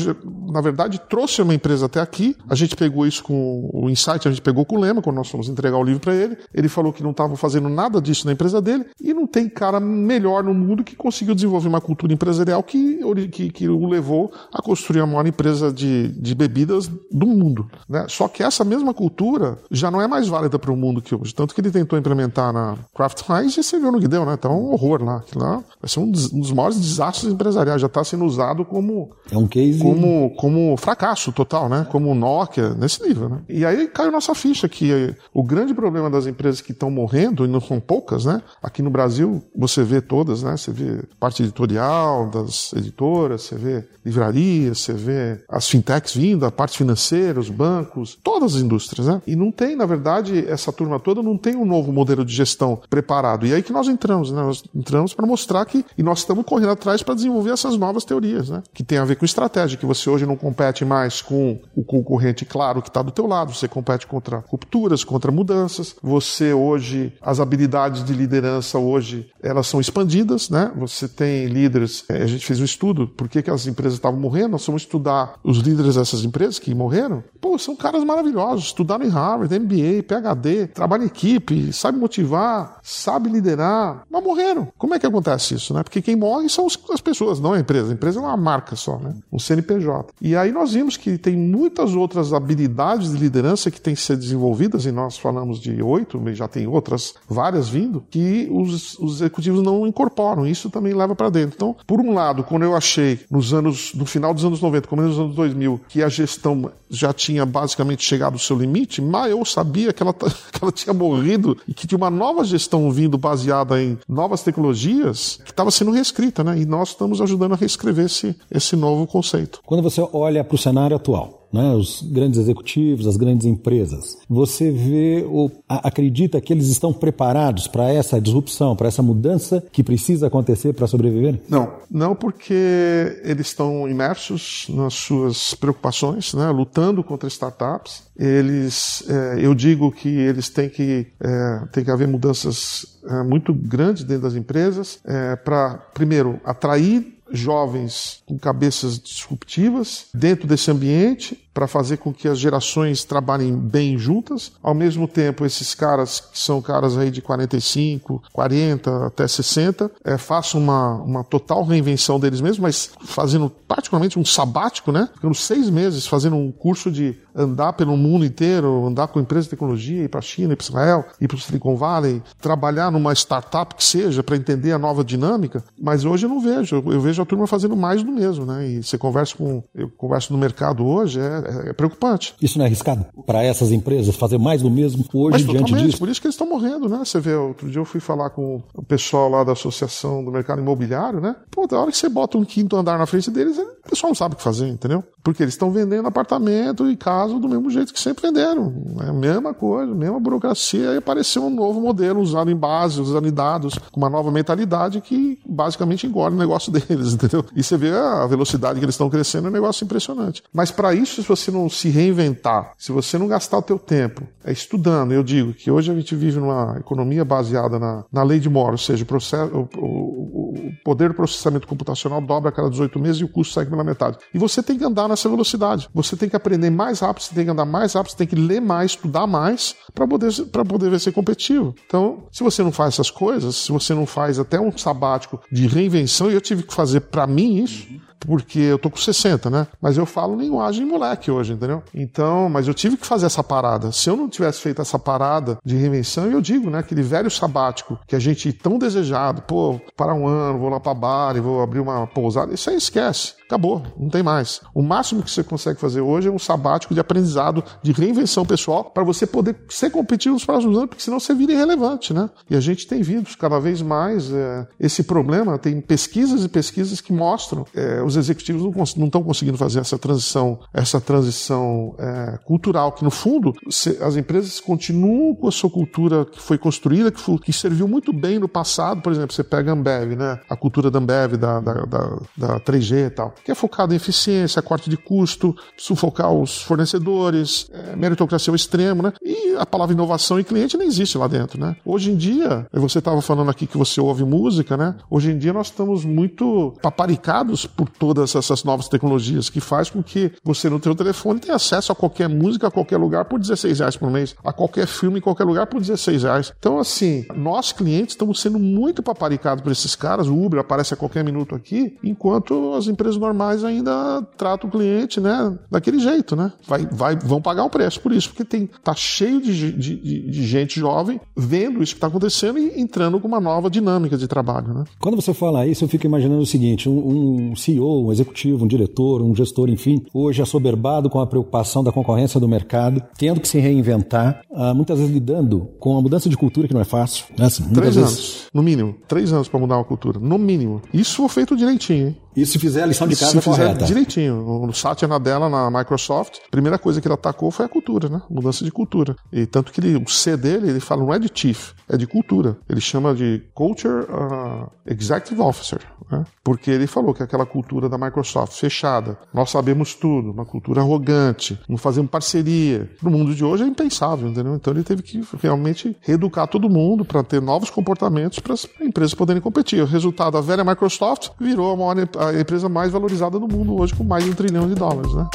Speaker 2: na verdade, trouxe uma empresa até aqui. A gente pegou isso com o Insight, a gente pegou com o Lema, quando nós fomos entregar o livro para ele. Ele falou que não estava fazendo nada disso na empresa dele e não tem cara melhor no mundo que conseguiu desenvolver uma cultura empresarial que, que, que o levou a construir a maior empresa de, de bebidas do mundo. Né? Só que essa mesma cultura já não é mais válida para o mundo que hoje. Tanto que ele tentou implementar na Kraft Heinz e você viu no que deu, né? Então, um horror lá. lá vai ser um dos, um dos maiores desastres empresariais. Já está sendo usado como,
Speaker 1: é um case...
Speaker 2: como, como fracasso total, né? Como Nokia, nesse nível, né? E aí caiu nossa ficha que o grande problema das empresas que estão morrendo, e não são poucas, né? Aqui no Brasil, você vê todas, né? Você vê parte editorial das editoras, você vê livrarias, você vê as fintechs vindo, a parte financeira, os bancos, todas as indústrias, né? E não tem, na verdade, essa turma toda não tem um novo modelo de gestão preparado. E aí que nós entramos, né? Nós entramos para mostrar que e nós estamos correndo atrás para desenvolver essas novas teorias, né? Que tem a ver com estratégia, que você hoje não compete mais com o concorrente claro que está do teu lado, você compete contra rupturas, contra mudanças. Você hoje as habilidades de liderança hoje elas são expandidas, né? Você tem líderes. É, a gente fez um estudo por que, que as empresas estavam morrendo. Nós fomos estudar os líderes dessas empresas que morreram. Pô, são caras maravilhosos. Estudaram em Harvard, MBA, PhD, trabalham em equipe, sabe motivar, sabe liderar, mas morreram. Como é que acontece isso, né? Porque quem morre são as pessoas, não a empresa. A empresa é uma marca só, né? Um CNPJ. E aí nós vimos que tem muitas outras habilidades de liderança que têm que ser desenvolvidas, e nós falamos de oito, mas já tem outras, várias vindo, que os, os executivos não incorporam. Isso também leva para dentro. Então, por um lado, quando eu achei nos anos, no final dos anos 90, começo dos anos 2000, que a gestão já tinha basicamente chegado ao seu limite, mas eu sabia que ela, que ela tinha morrido e que tinha uma nova gestão vindo baseada em novas tecnologias que estava sendo reescrita, né? E nós estamos ajudando a reescrever esse, esse novo conceito.
Speaker 1: Quando você olha para o cenário atual, né, os grandes executivos, as grandes empresas. Você vê ou acredita que eles estão preparados para essa disrupção, para essa mudança que precisa acontecer para sobreviver?
Speaker 2: Não, não porque eles estão imersos nas suas preocupações, né, lutando contra startups. Eles, é, eu digo que eles têm que, é, tem que haver mudanças é, muito grandes dentro das empresas é, para, primeiro, atrair jovens com cabeças disruptivas dentro desse ambiente para fazer com que as gerações trabalhem bem juntas. Ao mesmo tempo, esses caras, que são caras aí de 45, 40 até 60, é, façam uma, uma total reinvenção deles mesmos, mas fazendo particularmente um sabático, né? Ficando seis meses fazendo um curso de andar pelo mundo inteiro, andar com empresas de tecnologia, ir para a China, ir para Israel, ir para o Silicon Valley, trabalhar numa startup que seja para entender a nova dinâmica. Mas hoje eu não vejo, eu vejo a turma fazendo mais do mesmo, né? E você conversa com, eu converso no mercado hoje, é, é, é preocupante.
Speaker 1: Isso não é arriscado para essas empresas fazer mais do mesmo hoje Mas, diante disso?
Speaker 2: Por isso que eles estão morrendo, né? Você vê, outro dia eu fui falar com o pessoal lá da Associação do Mercado Imobiliário, né? Pô, da hora que você bota um quinto andar na frente deles, o pessoal não sabe o que fazer, entendeu? Porque eles estão vendendo apartamento e casa do mesmo jeito que sempre venderam. É a mesma coisa, mesma burocracia. Aí apareceu um novo modelo usado em base, usando em dados, com uma nova mentalidade que basicamente engole o negócio deles, entendeu? E você vê a velocidade que eles estão crescendo, é um negócio impressionante. Mas para isso, se você não se reinventar, se você não gastar o teu tempo é estudando, eu digo que hoje a gente vive numa economia baseada na, na lei de Moore, ou seja, o, processo, o, o, o poder do processamento computacional dobra a cada 18 meses e o custo sai pela metade. E você tem que andar nessa velocidade. Você tem que aprender mais rápido, você tem que andar mais rápido, você tem que ler mais, estudar mais para poder, poder ser competitivo. Então, se você não faz essas coisas, se você não faz até um sabático de reinvenção, e eu tive que fazer para mim isso, porque eu tô com 60, né? Mas eu falo linguagem moleque hoje, entendeu? Então, mas eu tive que fazer essa parada. Se eu não tivesse feito essa parada de reinvenção, eu digo, né? Aquele velho sabático que a gente tão desejado, pô, para um ano, vou lá para e vou abrir uma pousada, isso aí esquece. Acabou, não tem mais. O máximo que você consegue fazer hoje é um sabático de aprendizado, de reinvenção pessoal, para você poder ser competitivo nos próximos anos, porque senão você vira irrelevante, né? E a gente tem visto cada vez mais é, esse problema. Tem pesquisas e pesquisas que mostram é, os executivos não estão conseguindo fazer essa transição, essa transição é, cultural, que no fundo se, as empresas continuam com a sua cultura que foi construída, que, foi, que, serviu muito bem no passado. Por exemplo, você pega a Ambev, né? A cultura da Ambev, da, da, da, da 3G e tal que é focado em eficiência, corte de custo, sufocar os fornecedores, é, meritocracia ao extremo, né? E a palavra inovação e cliente não existe lá dentro, né? Hoje em dia, você estava falando aqui que você ouve música, né? Hoje em dia nós estamos muito paparicados por todas essas novas tecnologias que faz com que você no seu telefone tenha acesso a qualquer música a qualquer lugar por 16 reais por mês, a qualquer filme em qualquer lugar por 16 reais. Então, assim, nós clientes estamos sendo muito paparicados por esses caras. O Uber aparece a qualquer minuto aqui, enquanto as empresas normais ainda tratam o cliente, né, daquele jeito, né? Vai, vai, vão pagar o preço por isso, porque tem, tá cheio de, de, de gente jovem vendo isso que está acontecendo e entrando com uma nova dinâmica de trabalho, né?
Speaker 1: Quando você fala isso, eu fico imaginando o seguinte: um, um CEO, um executivo, um diretor, um gestor, enfim, hoje assoberbado com a preocupação da concorrência do mercado, tendo que se reinventar, uh, muitas vezes lidando com a mudança de cultura que não é fácil. Né?
Speaker 2: Assim, Três vezes... anos, no mínimo. Três anos para mudar uma cultura, no mínimo. Isso foi feito direitinho, hein?
Speaker 1: E se fizer a lição de casa se
Speaker 2: correta. direitinho. O Satya Nadella na Microsoft, a primeira coisa que ele atacou foi a cultura, né? Mudança de cultura. E tanto que ele, o C dele, ele fala não é de chief, é de cultura. Ele chama de Culture uh, Executive Officer. Né? Porque ele falou que aquela cultura da Microsoft fechada, nós sabemos tudo, uma cultura arrogante, não fazemos parceria. No mundo de hoje é impensável, entendeu? Então ele teve que realmente reeducar todo mundo para ter novos comportamentos para as empresas poderem competir. O resultado, a velha Microsoft virou a, maior, a empresa mais valorizada do mundo hoje, com mais de um trilhão de dólares, né?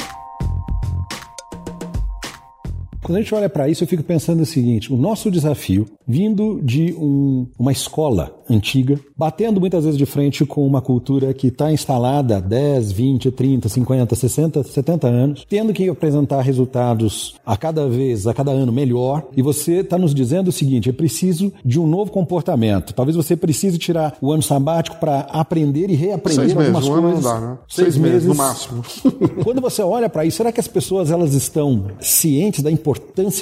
Speaker 1: Quando a gente olha para isso, eu fico pensando o seguinte: o nosso desafio, vindo de um, uma escola antiga, batendo muitas vezes de frente com uma cultura que está instalada há 10, 20, 30, 50, 60, 70 anos, tendo que apresentar resultados a cada vez, a cada ano melhor, e você está nos dizendo o seguinte: é preciso de um novo comportamento. Talvez você precise tirar o ano sabático para aprender e reaprender
Speaker 2: Seis
Speaker 1: algumas
Speaker 2: meses, um
Speaker 1: coisas.
Speaker 2: ano não dá, né?
Speaker 1: Seis,
Speaker 2: Seis meses,
Speaker 1: meses
Speaker 2: no máximo.
Speaker 1: Quando você olha para isso, será que as pessoas elas estão cientes da importância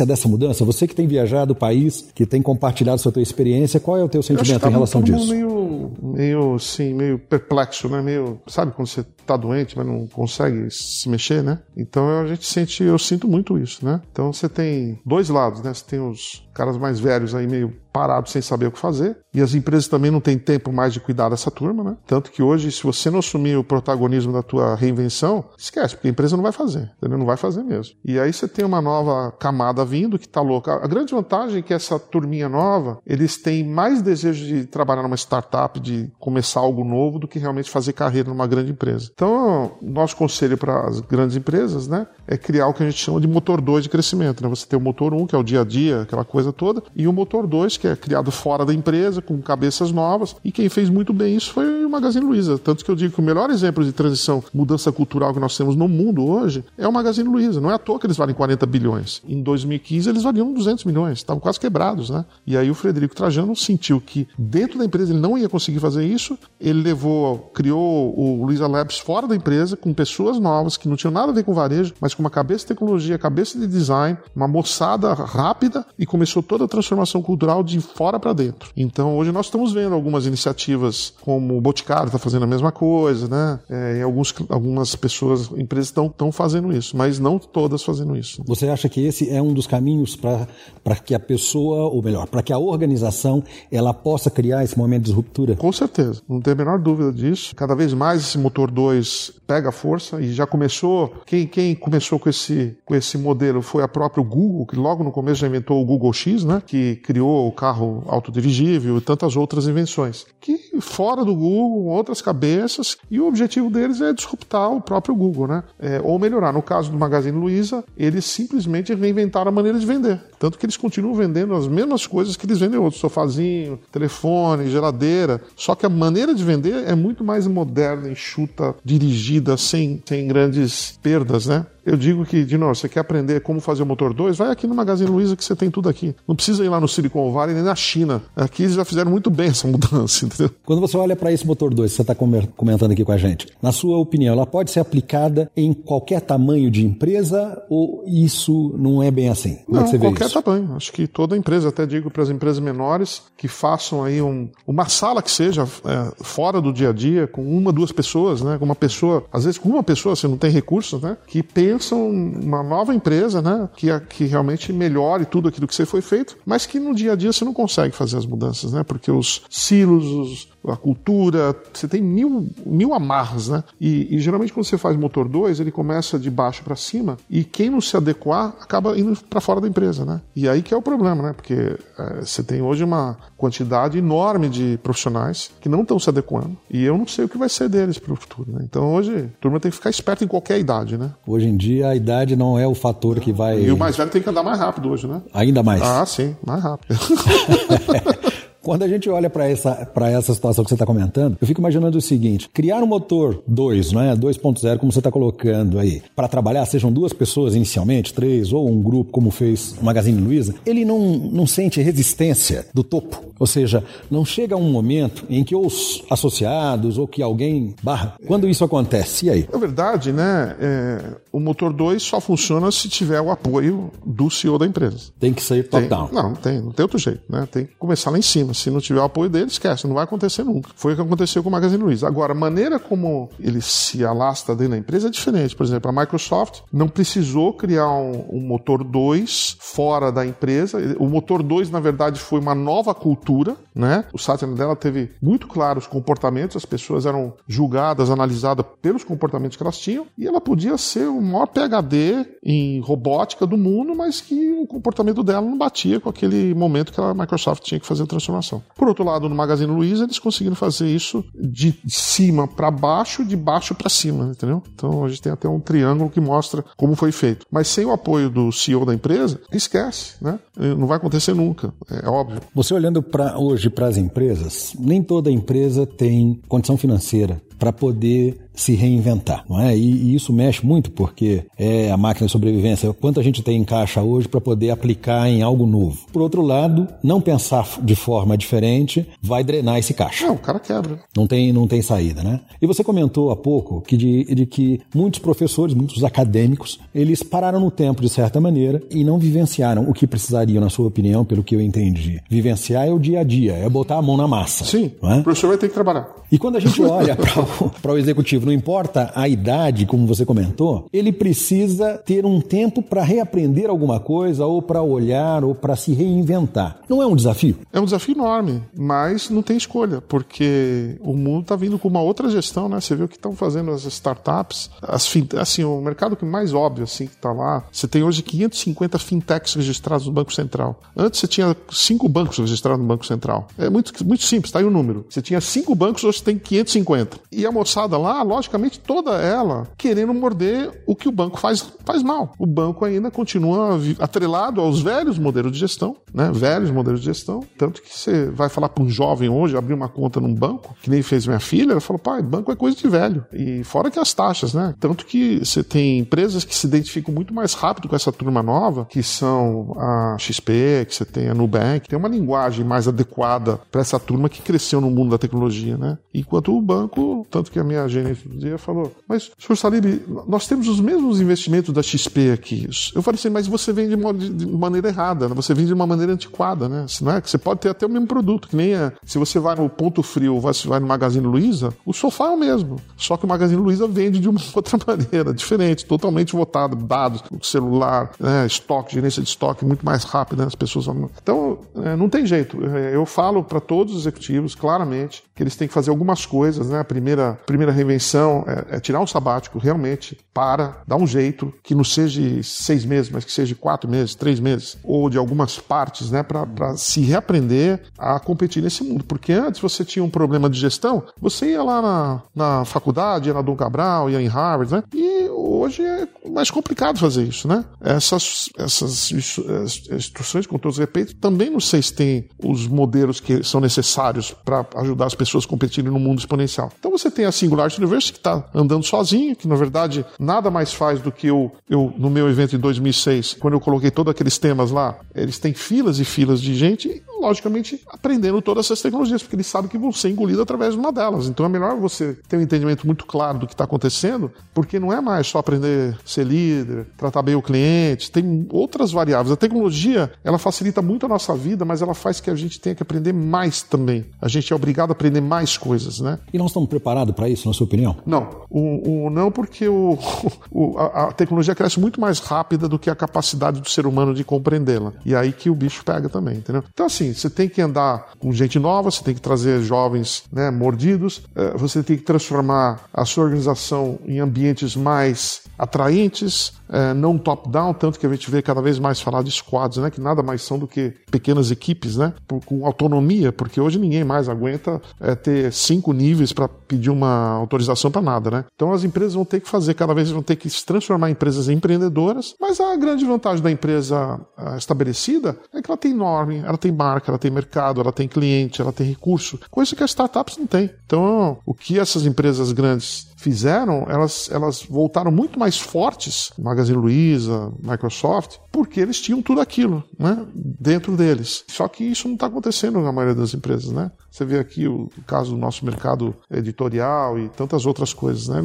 Speaker 1: dessa mudança? Você que tem viajado o país, que tem compartilhado sua tua experiência, qual é o teu sentimento
Speaker 2: tá
Speaker 1: em relação disso?
Speaker 2: meio, meio, assim, meio perplexo, né? Meio, sabe quando você tá doente, mas não consegue se mexer, né? Então a gente sente, eu sinto muito isso, né? Então você tem dois lados, né? Você tem os caras mais velhos aí meio parados sem saber o que fazer, e as empresas também não têm tempo mais de cuidar dessa turma, né? Tanto que hoje, se você não assumir o protagonismo da tua reinvenção, esquece, porque a empresa não vai fazer, entendeu? Não vai fazer mesmo. E aí você tem uma nova camada vindo que tá louca. A grande vantagem é que essa turminha nova, eles têm mais desejo de trabalhar numa startup, de começar algo novo, do que realmente fazer carreira numa grande empresa. Então, nosso conselho para as grandes empresas, né, é criar o que a gente chama de motor 2 de crescimento, né? Você tem o motor 1, que é o dia a dia, aquela coisa toda, e o motor 2, que é criado fora da empresa, com cabeças novas, e quem fez muito bem isso foi o Magazine Luiza. Tanto que eu digo que o melhor exemplo de transição, mudança cultural que nós temos no mundo hoje é o Magazine Luiza. Não é à toa que eles valem 40 bilhões. Em 2015 eles valiam 200 milhões, estavam quase quebrados, né? E aí o Frederico Trajano sentiu que dentro da empresa ele não ia conseguir fazer isso, ele levou, criou o Luiza Labs fora da empresa, com pessoas novas que não tinham nada a ver com varejo, mas com uma cabeça de tecnologia, cabeça de design, uma moçada rápida e começou toda a transformação cultural de fora para dentro. Então hoje nós estamos vendo algumas iniciativas como o Boticário está fazendo a mesma coisa, né? É, alguns, algumas pessoas, empresas estão fazendo isso, mas não todas fazendo isso.
Speaker 1: Você acha que esse é um dos caminhos para que a pessoa, ou melhor, para que a organização ela possa criar esse momento de ruptura?
Speaker 2: Com certeza, não tem a menor dúvida disso. Cada vez mais esse motor 2 pega força e já começou. Quem, quem começou com esse, com esse modelo foi a própria Google, que logo no começo já inventou o Google X, né? Que criou o carro autodirigível e tantas outras invenções. Que fora do Google, outras cabeças, e o objetivo deles é disruptar o próprio Google, né? É, ou melhorar. No caso do Magazine Luiza, eles simplesmente reinventaram a maneira de vender. Tanto que eles continuam vendendo as mesmas coisas que eles vendem outros: sofazinho, telefone, geladeira. Só que a maneira de vender é muito mais moderna, enxuta, dirigida, sem, sem grandes perdas, né? Eu digo que, de novo, você quer aprender como fazer o motor 2, vai aqui no Magazine Luiza que você tem tudo aqui. Não precisa ir lá no Silicon Valley nem na China. Aqui eles já fizeram muito bem essa mudança, entendeu?
Speaker 1: Quando você olha para esse motor 2 que você está comentando aqui com a gente, na sua opinião, ela pode ser aplicada em qualquer tamanho de empresa ou isso não é bem assim? Como
Speaker 2: não,
Speaker 1: é que você vê
Speaker 2: qualquer
Speaker 1: isso?
Speaker 2: tamanho. Acho que toda empresa, até digo para as empresas menores, que façam aí um, uma sala que seja é, fora do dia a dia, com uma, duas pessoas, né? Com uma pessoa, às vezes com uma pessoa, você não tem recursos, né? Que pensam uma nova empresa, né? Que, que realmente melhore tudo aquilo que você foi feito, mas que no dia a dia você não consegue fazer as mudanças, né? Porque os silos, os, a cultura, você tem mil, mil amarras, né? E, e geralmente quando você faz motor 2, ele começa de baixo para cima e quem não se adequar acaba indo para fora da empresa, né? E aí que é o problema, né? Porque é, você tem hoje uma quantidade enorme de profissionais que não estão se adequando e eu não sei o que vai ser deles para o futuro, né? Então hoje a turma tem que ficar esperta em qualquer idade, né?
Speaker 1: Hoje em dia a idade não é o fator que vai.
Speaker 2: E o mais velho tem que andar mais rápido hoje, né?
Speaker 1: Ainda mais.
Speaker 2: Ah, sim, mais rápido.
Speaker 1: Quando a gente olha para essa, essa situação que você está comentando, eu fico imaginando o seguinte: criar um motor 2, não é? 2.0, como você está colocando aí, para trabalhar, sejam duas pessoas inicialmente, três, ou um grupo, como fez o Magazine Luiza, ele não, não sente resistência do topo. Ou seja, não chega um momento em que os associados ou que alguém barra. Quando isso acontece, e aí?
Speaker 2: Na verdade, né, é, o motor 2 só funciona se tiver o apoio do CEO da empresa.
Speaker 1: Tem que sair top-down.
Speaker 2: Não, não tem, não tem outro jeito, né? Tem que começar lá em cima. Se não tiver o apoio dele, esquece, não vai acontecer nunca. Foi o que aconteceu com o Magazine Luiza. Agora, a maneira como ele se alasta dentro da empresa é diferente. Por exemplo, a Microsoft não precisou criar um, um motor 2 fora da empresa. O motor 2, na verdade, foi uma nova cultura cultura, né? O Satya Nadella teve muito claros comportamentos, as pessoas eram julgadas, analisadas pelos comportamentos que elas tinham, e ela podia ser o maior PhD em robótica do mundo, mas que o comportamento dela não batia com aquele momento que a Microsoft tinha que fazer a transformação. Por outro lado, no Magazine Luiza, eles conseguiram fazer isso de cima para baixo, de baixo para cima, entendeu? Então a gente tem até um triângulo que mostra como foi feito. Mas sem o apoio do CEO da empresa, esquece, né? Não vai acontecer nunca, é óbvio.
Speaker 1: Você olhando para hoje para as empresas, nem toda empresa tem condição financeira para poder se reinventar, não é? E, e, isso mexe muito porque é a máquina de sobrevivência. Quanto a gente tem em caixa hoje para poder aplicar em algo novo. Por outro lado, não pensar de forma diferente vai drenar esse caixa.
Speaker 2: Não, o cara quebra.
Speaker 1: Não tem, não tem saída, né? E você comentou há pouco que de, de que muitos professores, muitos acadêmicos, eles pararam no tempo de certa maneira e não vivenciaram o que precisariam, na sua opinião, pelo que eu entendi. Vivenciar é o dia a dia, é botar a mão na massa.
Speaker 2: Sim. É? O professor vai ter que trabalhar.
Speaker 1: E quando a gente olha para o executivo não importa a idade, como você comentou, ele precisa ter um tempo para reaprender alguma coisa, ou para olhar, ou para se reinventar. Não é um desafio?
Speaker 2: É um desafio enorme, mas não tem escolha, porque o mundo está vindo com uma outra gestão, né? Você viu o que estão fazendo as startups, as assim, o mercado que mais óbvio assim que está lá. Você tem hoje 550 fintechs registrados no Banco Central. Antes você tinha cinco bancos registrados no Banco Central. É muito, muito simples, está aí o número. Você tinha cinco bancos, hoje você tem 550. E a moçada lá, logicamente, toda ela querendo morder o que o banco faz, faz mal. O banco ainda continua atrelado aos velhos modelos de gestão, né? Velhos modelos de gestão. Tanto que você vai falar para um jovem hoje abrir uma conta num banco, que nem fez minha filha, ela falou: pai, banco é coisa de velho. E fora que as taxas, né? Tanto que você tem empresas que se identificam muito mais rápido com essa turma nova, que são a XP, que você tem a Nubank, tem uma linguagem mais adequada para essa turma que cresceu no mundo da tecnologia, né? Enquanto o banco, tanto que a minha gerente do dia falou: Mas, senhor Salib, nós temos os mesmos investimentos da XP aqui. Eu falei assim: Mas você vende de maneira errada, né? você vende de uma maneira antiquada, né? Não é? Você pode ter até o mesmo produto, que nem é, se você vai no Ponto Frio você vai no Magazine Luiza, o sofá é o mesmo. Só que o Magazine Luiza vende de uma outra maneira, diferente, totalmente votado, dados, celular, né, estoque, gerência de estoque muito mais rápido, né? As pessoas. Então, é, não tem jeito. É, eu falo para todos os executivos claramente que eles têm que fazer algumas coisas, né? A primeira, primeira reinvenção é, é, tirar um sabático realmente para dar um jeito que não seja seis meses, mas que seja quatro meses, três meses, ou de algumas partes, né? Para se reaprender a competir nesse mundo. Porque antes você tinha um problema de gestão, você ia lá na, na faculdade, ia na Dom Cabral, ia em Harvard, né? E hoje é mais complicado fazer isso, né? Essas, essas instruções, com todos os respeitos, também não sei se tem os modelos que são necessários para ajudar as pessoas pessoas competirem no mundo exponencial. Então você tem a Singularity University que está andando sozinha, que na verdade nada mais faz do que eu, eu, no meu evento em 2006, quando eu coloquei todos aqueles temas lá, eles têm filas e filas de gente, logicamente aprendendo todas essas tecnologias, porque eles sabem que vão ser engolidos através de uma delas. Então é melhor você ter um entendimento muito claro do que está acontecendo, porque não é mais só aprender a ser líder, tratar bem o cliente, tem outras variáveis. A tecnologia, ela facilita muito a nossa vida, mas ela faz que a gente tenha que aprender mais também. A gente é obrigado a aprender mais coisas, né?
Speaker 1: E nós estamos preparados para isso, na sua opinião?
Speaker 2: Não. O, o não porque o, o a, a, tecnologia cresce muito mais rápida do que a capacidade do ser humano de compreendê-la. E aí que o bicho pega também, entendeu? Então, assim, você tem que andar com gente nova, você tem que trazer jovens né, mordidos, é, você tem que transformar a sua organização em ambientes mais atraentes, é, não top-down, tanto que a gente vê cada vez mais falar de squads, né, que nada mais são do que pequenas equipes, né, com autonomia, porque hoje ninguém mais aguenta é, ter cinco níveis para pedir uma autorização para nada, né? Então as empresas vão ter que fazer, cada vez vão ter que se transformar em empresas empreendedoras, mas a grande vantagem da empresa estabelecida é que ela tem norme, ela tem marca, ela tem mercado, ela tem cliente, ela tem recurso, coisa que as startups não têm. Então, o que essas empresas grandes fizeram, elas, elas voltaram muito mais fortes, Magazine Luiza, Microsoft, porque eles tinham tudo aquilo né, dentro deles. Só que isso não está acontecendo na maioria das empresas. Né? Você vê aqui o, caso do nosso mercado editorial e tantas outras coisas. Né?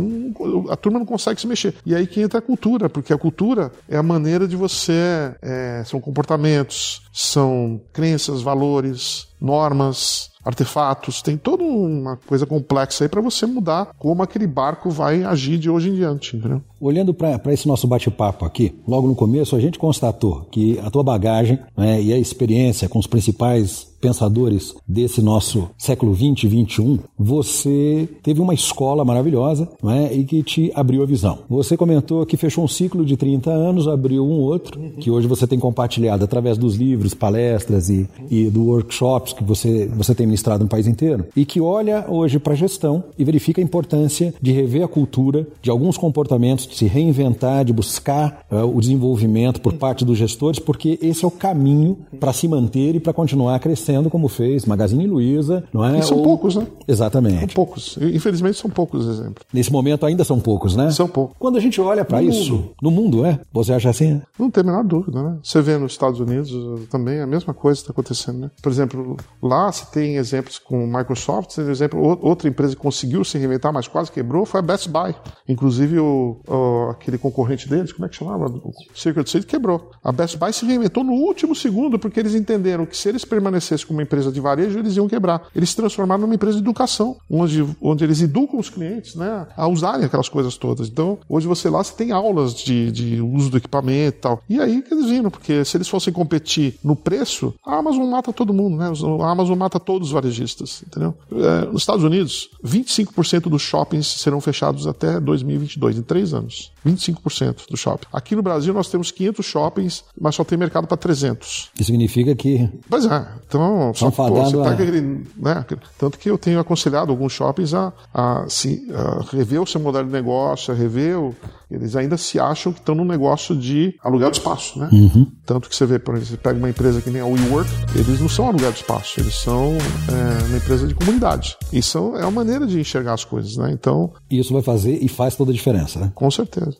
Speaker 2: a turma não consegue se mexer. E aí que entra a cultura, porque a cultura é a maneira de você. É, são comportamentos, são crenças, valores, normas, artefatos, tem toda uma coisa complexa aí para você mudar como aquele barco vai agir de hoje em diante. Entendeu?
Speaker 1: Olhando para esse nosso bate-papo aqui, logo no começo a gente constatou que a tua bagagem né, e a experiência com os principais pensadores desse nosso século 20 e 21, você teve uma escola maravilhosa não é? e que te abriu a visão. Você comentou que fechou um ciclo de 30 anos, abriu um outro, que hoje você tem compartilhado através dos livros, palestras e, e do workshops que você, você tem ministrado no país inteiro, e que olha hoje para a gestão e verifica a importância de rever a cultura, de alguns comportamentos, de se reinventar, de buscar uh, o desenvolvimento por parte dos gestores, porque esse é o caminho para se manter e para continuar crescendo, como fez Magazine Luiza, não é?
Speaker 2: E são
Speaker 1: Ou...
Speaker 2: poucos, né?
Speaker 1: Exatamente.
Speaker 2: São poucos. Infelizmente são poucos exemplos.
Speaker 1: Nesse momento ainda são poucos, né?
Speaker 2: São poucos.
Speaker 1: Quando a gente olha para isso,
Speaker 2: mundo.
Speaker 1: no mundo, é? Você acha assim?
Speaker 2: Não tem a menor dúvida, né? Você vê nos Estados Unidos também a mesma coisa está acontecendo, né? Por exemplo, lá se tem exemplos com Microsoft, por exemplo, outra empresa que conseguiu se reinventar, mas quase quebrou, foi a Best Buy. Inclusive o, o aquele concorrente deles, como é que chamava? O Circuit City quebrou. A Best Buy se reinventou no último segundo porque eles entenderam que se eles permanecessem como uma empresa de varejo, eles iam quebrar. Eles se transformaram numa empresa de educação, onde, onde eles educam os clientes né, a usarem aquelas coisas todas. Então, hoje você lá você tem aulas de, de uso do equipamento e tal. E aí que eles viram, porque se eles fossem competir no preço, a Amazon mata todo mundo, né? A Amazon mata todos os varejistas, entendeu? É, nos Estados Unidos, 25% dos shoppings serão fechados até 2022, em três anos. 25% do shopping. Aqui no Brasil nós temos 500 shoppings, mas só tem mercado para 300.
Speaker 1: Isso significa que.
Speaker 2: Pois é. Então, só, pô, você tá aquele, né? Tanto que eu tenho aconselhado alguns shoppings a, a, se, a rever o seu modelo de negócio, a rever o, eles ainda se acham que estão no negócio de aluguel de espaço, né?
Speaker 1: Uhum.
Speaker 2: Tanto que você vê, por exemplo, você pega uma empresa que nem a WeWork, eles não são aluguel de espaço, eles são é, uma empresa de comunidade. Isso é uma maneira de enxergar as coisas, né? Então.
Speaker 1: Isso vai fazer e faz toda a diferença, né?
Speaker 2: Com certeza.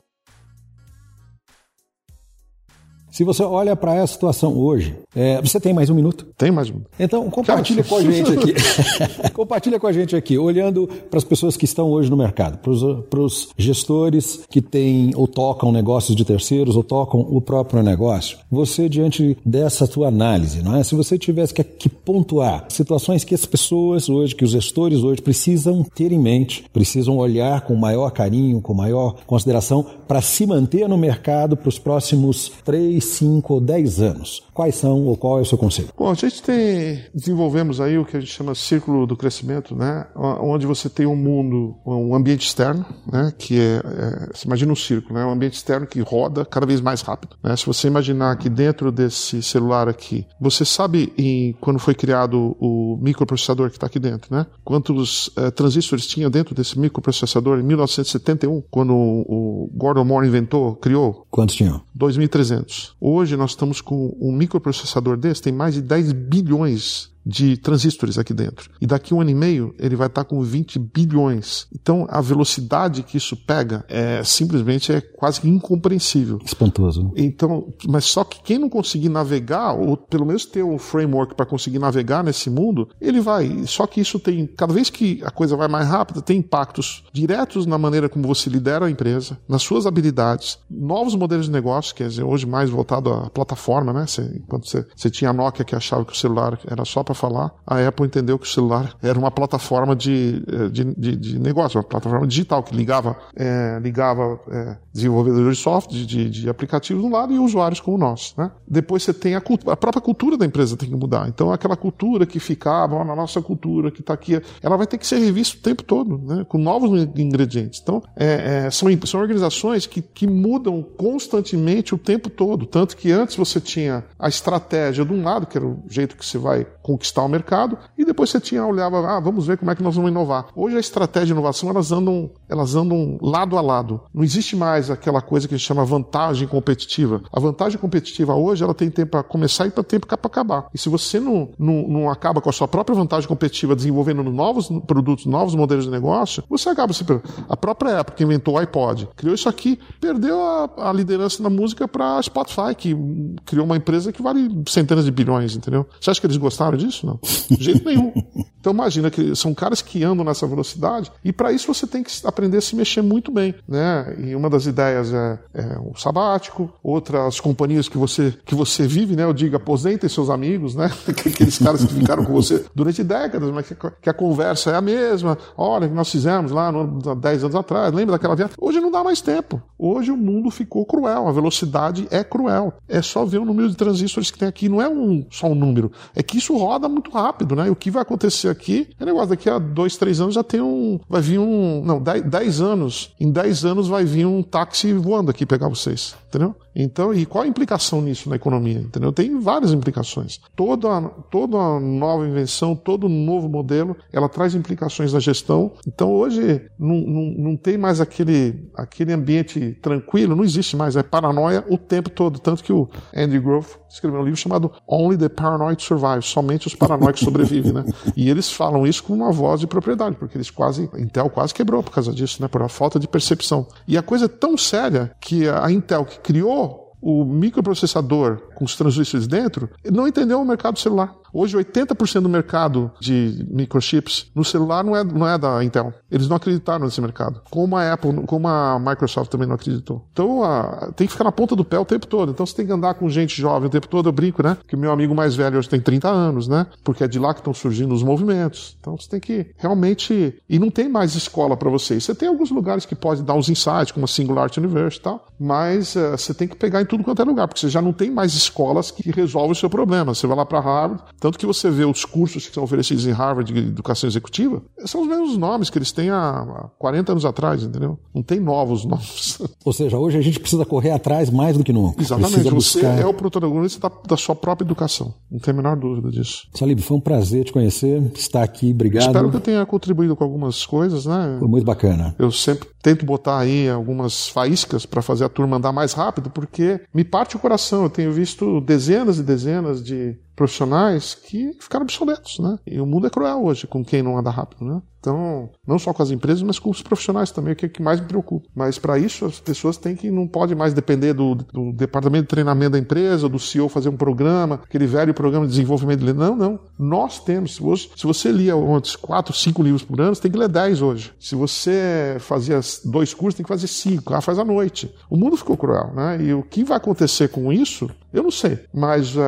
Speaker 1: Se você olha para essa situação hoje, é, você tem mais um minuto?
Speaker 2: Tem mais um.
Speaker 1: Então compartilha com a gente aqui. compartilha com a gente aqui, olhando para as pessoas que estão hoje no mercado, para os gestores que têm ou tocam negócios de terceiros ou tocam o próprio negócio. Você diante dessa tua análise, não é? Se você tivesse que, que pontuar situações que as pessoas hoje, que os gestores hoje precisam ter em mente, precisam olhar com maior carinho, com maior consideração para se manter no mercado para os próximos três 5 ou 10 anos. Quais são ou qual é o seu conselho?
Speaker 2: Bom, a gente tem, desenvolvemos aí o que a gente chama círculo do crescimento, né? Onde você tem um mundo, um ambiente externo, né? Que é, é você imagina um círculo, né? Um ambiente externo que roda cada vez mais rápido. Né? Se você imaginar que dentro desse celular aqui, você sabe em, quando foi criado o microprocessador que está aqui dentro, né? Quantos é, transistores tinha dentro desse microprocessador em 1971, quando o, Gordon Moore inventou, criou?
Speaker 1: Quantos tinham?
Speaker 2: 2.300. Hoje nós estamos com um microprocessador desse, tem mais de 10 bilhões de transistores aqui dentro. E daqui a um ano e meio ele vai estar com 20 bilhões. Então a velocidade que isso pega é simplesmente é quase incompreensível.
Speaker 1: Espantoso. Né?
Speaker 2: Então, mas só que quem não conseguir navegar ou pelo menos ter um framework para conseguir navegar nesse mundo, ele vai. Só que isso tem cada vez que a coisa vai mais rápida, tem impactos diretos na maneira como você lidera a empresa, nas suas habilidades, novos modelos de negócio, quer dizer, hoje mais voltado à plataforma, né? Você, enquanto você, você tinha a Nokia que achava que o celular era só para para falar, a Apple entendeu que o celular era uma plataforma de, eh, de, de, de negócio, uma plataforma digital que ligava, é, ligava é, desenvolvedores de software, de, de, aplicativos de um lado e usuários como nós. Né? Depois você tem a, a própria cultura da empresa tem que mudar. Então aquela cultura que ficava na nossa cultura, que está aqui, ela vai ter que ser revista o tempo todo, né? com novos ingredientes. Então é, é, são, são organizações que, que mudam constantemente o tempo todo. Tanto que antes você tinha a estratégia de um lado, que era o jeito que você vai conquistar o mercado, e depois você tinha olhava, ah, vamos ver como é que nós vamos inovar. Hoje a estratégia de inovação, elas andam, elas andam lado a lado. Não existe mais aquela coisa que a gente chama vantagem competitiva. A vantagem competitiva hoje, ela tem tempo para começar e tem tempo para acabar. E se você não, não, não acaba com a sua própria vantagem competitiva desenvolvendo novos produtos, novos modelos de negócio, você acaba se A própria Apple que inventou o iPod, criou isso aqui, perdeu a, a liderança na música para Spotify, que criou uma empresa que vale centenas de bilhões, entendeu? Você acha que eles gostaram disso? isso, não. De jeito nenhum. Então imagina que são caras que andam nessa velocidade e para isso você tem que aprender a se mexer muito bem, né? E uma das ideias é, é o sabático, outras companhias que você que você vive, né? Eu digo, aposentem seus amigos, né? Aqueles caras que ficaram com você durante décadas, mas que, que a conversa é a mesma. Olha, que nós fizemos lá no, 10 anos atrás, lembra daquela viagem? Hoje não dá mais tempo. Hoje o mundo ficou cruel, a velocidade é cruel. É só ver o número de transistores que tem aqui, não é um, só um número, é que isso roda muito rápido, né? E o que vai acontecer aqui é negócio, daqui a dois, três anos já tem um. Vai vir um. Não, dez, dez anos. Em dez anos vai vir um táxi voando aqui pegar vocês. Entendeu? Então, e qual a implicação nisso na economia? Entendeu? Tem várias implicações. Toda, toda nova invenção, todo novo modelo, ela traz implicações na gestão. Então, hoje, não, não, não tem mais aquele, aquele ambiente tranquilo, não existe mais. É paranoia o tempo todo. Tanto que o Andy Grove escreveu um livro chamado Only the Paranoid Survive somente os paranoicos sobrevivem, né? E eles falam isso com uma voz de propriedade, porque eles quase, a Intel quase quebrou por causa disso, né? Por a falta de percepção. E a coisa é tão séria que a Intel, que criou o microprocessador com os transistores dentro, não entendeu o mercado celular. Hoje, 80% do mercado de microchips no celular não é, não é da Intel. Eles não acreditaram nesse mercado. Como a Apple, como a Microsoft também não acreditou. Então, tem que ficar na ponta do pé o tempo todo. Então, você tem que andar com gente jovem o tempo todo. Eu brinco, né? Que meu amigo mais velho hoje tem 30 anos, né? Porque é de lá que estão surgindo os movimentos. Então, você tem que realmente. E não tem mais escola para vocês. Você tem alguns lugares que pode dar uns insights, como a Singularity University e tal. Mas uh, você tem que pegar em tudo quanto é lugar, porque você já não tem mais escolas que resolvem o seu problema. Você vai lá para Harvard, tanto que você vê os cursos que são oferecidos em Harvard de educação executiva, são os mesmos nomes que eles têm há 40 anos atrás, entendeu? Não tem novos nomes.
Speaker 1: Ou seja, hoje a gente precisa correr atrás mais do que nunca.
Speaker 2: Exatamente. Você é o protagonista da, da, sua própria educação. Não tem a menor dúvida disso.
Speaker 1: Salib, foi um prazer te conhecer, estar aqui. Obrigado.
Speaker 2: Espero que eu tenha contribuído com algumas coisas, né?
Speaker 1: Foi muito bacana.
Speaker 2: Eu sempre tento botar aí algumas faíscas para fazer a turma andar mais rápido, porque me parte o coração. Eu tenho visto dezenas e dezenas de profissionais que ficaram obsoletos, né? E o mundo é cruel hoje com quem não anda rápido, né? Então, não só com as empresas, mas com os profissionais também, que é o que mais me preocupa. Mas para isso, as pessoas têm que, não pode mais depender do, do, departamento de treinamento da empresa, do CEO fazer um programa, aquele velho programa de desenvolvimento. Não, não. Nós temos. Se você lia antes quatro, cinco livros por ano, você tem que ler dez hoje. Se você fazia dois cursos, tem que fazer cinco. Ah, faz à noite. O mundo ficou cruel, né? E o que vai acontecer com isso, eu não sei. Mas uh,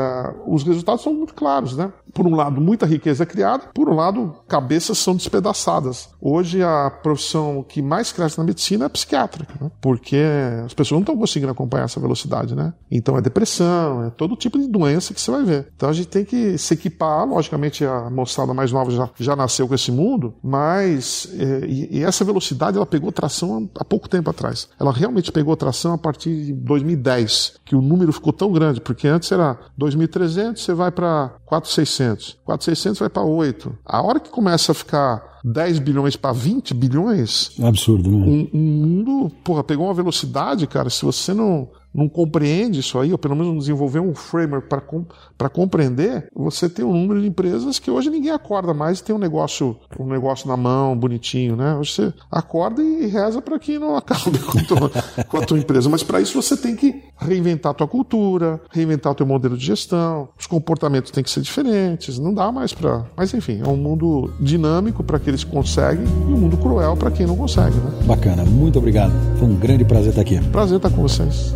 Speaker 2: os resultados são muito claros, né? Por um lado, muita riqueza é criada, por um lado, cabeças são despedaçadas. Hoje, a profissão que mais cresce na medicina é psiquiátrica, né? porque as pessoas não estão conseguindo acompanhar essa velocidade, né? Então, é depressão, é todo tipo de doença que você vai ver. Então, a gente tem que se equipar. Logicamente, a moçada mais nova já, já nasceu com esse mundo, mas é, e, e essa velocidade ela pegou tração há pouco tempo atrás. Ela realmente pegou tração a partir de 2010, que o número ficou tão grande, porque antes era 2.300, você vai para 4,600. 4,600 vai para 8. A hora que começa a ficar 10 bilhões para 20 bilhões.
Speaker 1: É absurdo, né?
Speaker 2: Um, um mundo, porra, pegou uma velocidade, cara. Se você não não compreende isso aí, ou pelo menos não desenvolver um framework para com, compreender, você tem um número de empresas que hoje ninguém acorda mais e tem um negócio, um negócio na mão, bonitinho, né? Hoje você acorda e reza para que não acabe com, tua, com a tua empresa. Mas para isso você tem que reinventar a tua cultura, reinventar o teu modelo de gestão, os comportamentos têm que ser diferentes, não dá mais para. Mas enfim, é um mundo dinâmico para aqueles que conseguem e um mundo cruel para quem não consegue, né?
Speaker 1: Bacana, muito obrigado. Foi um grande prazer estar aqui.
Speaker 2: Prazer estar com vocês.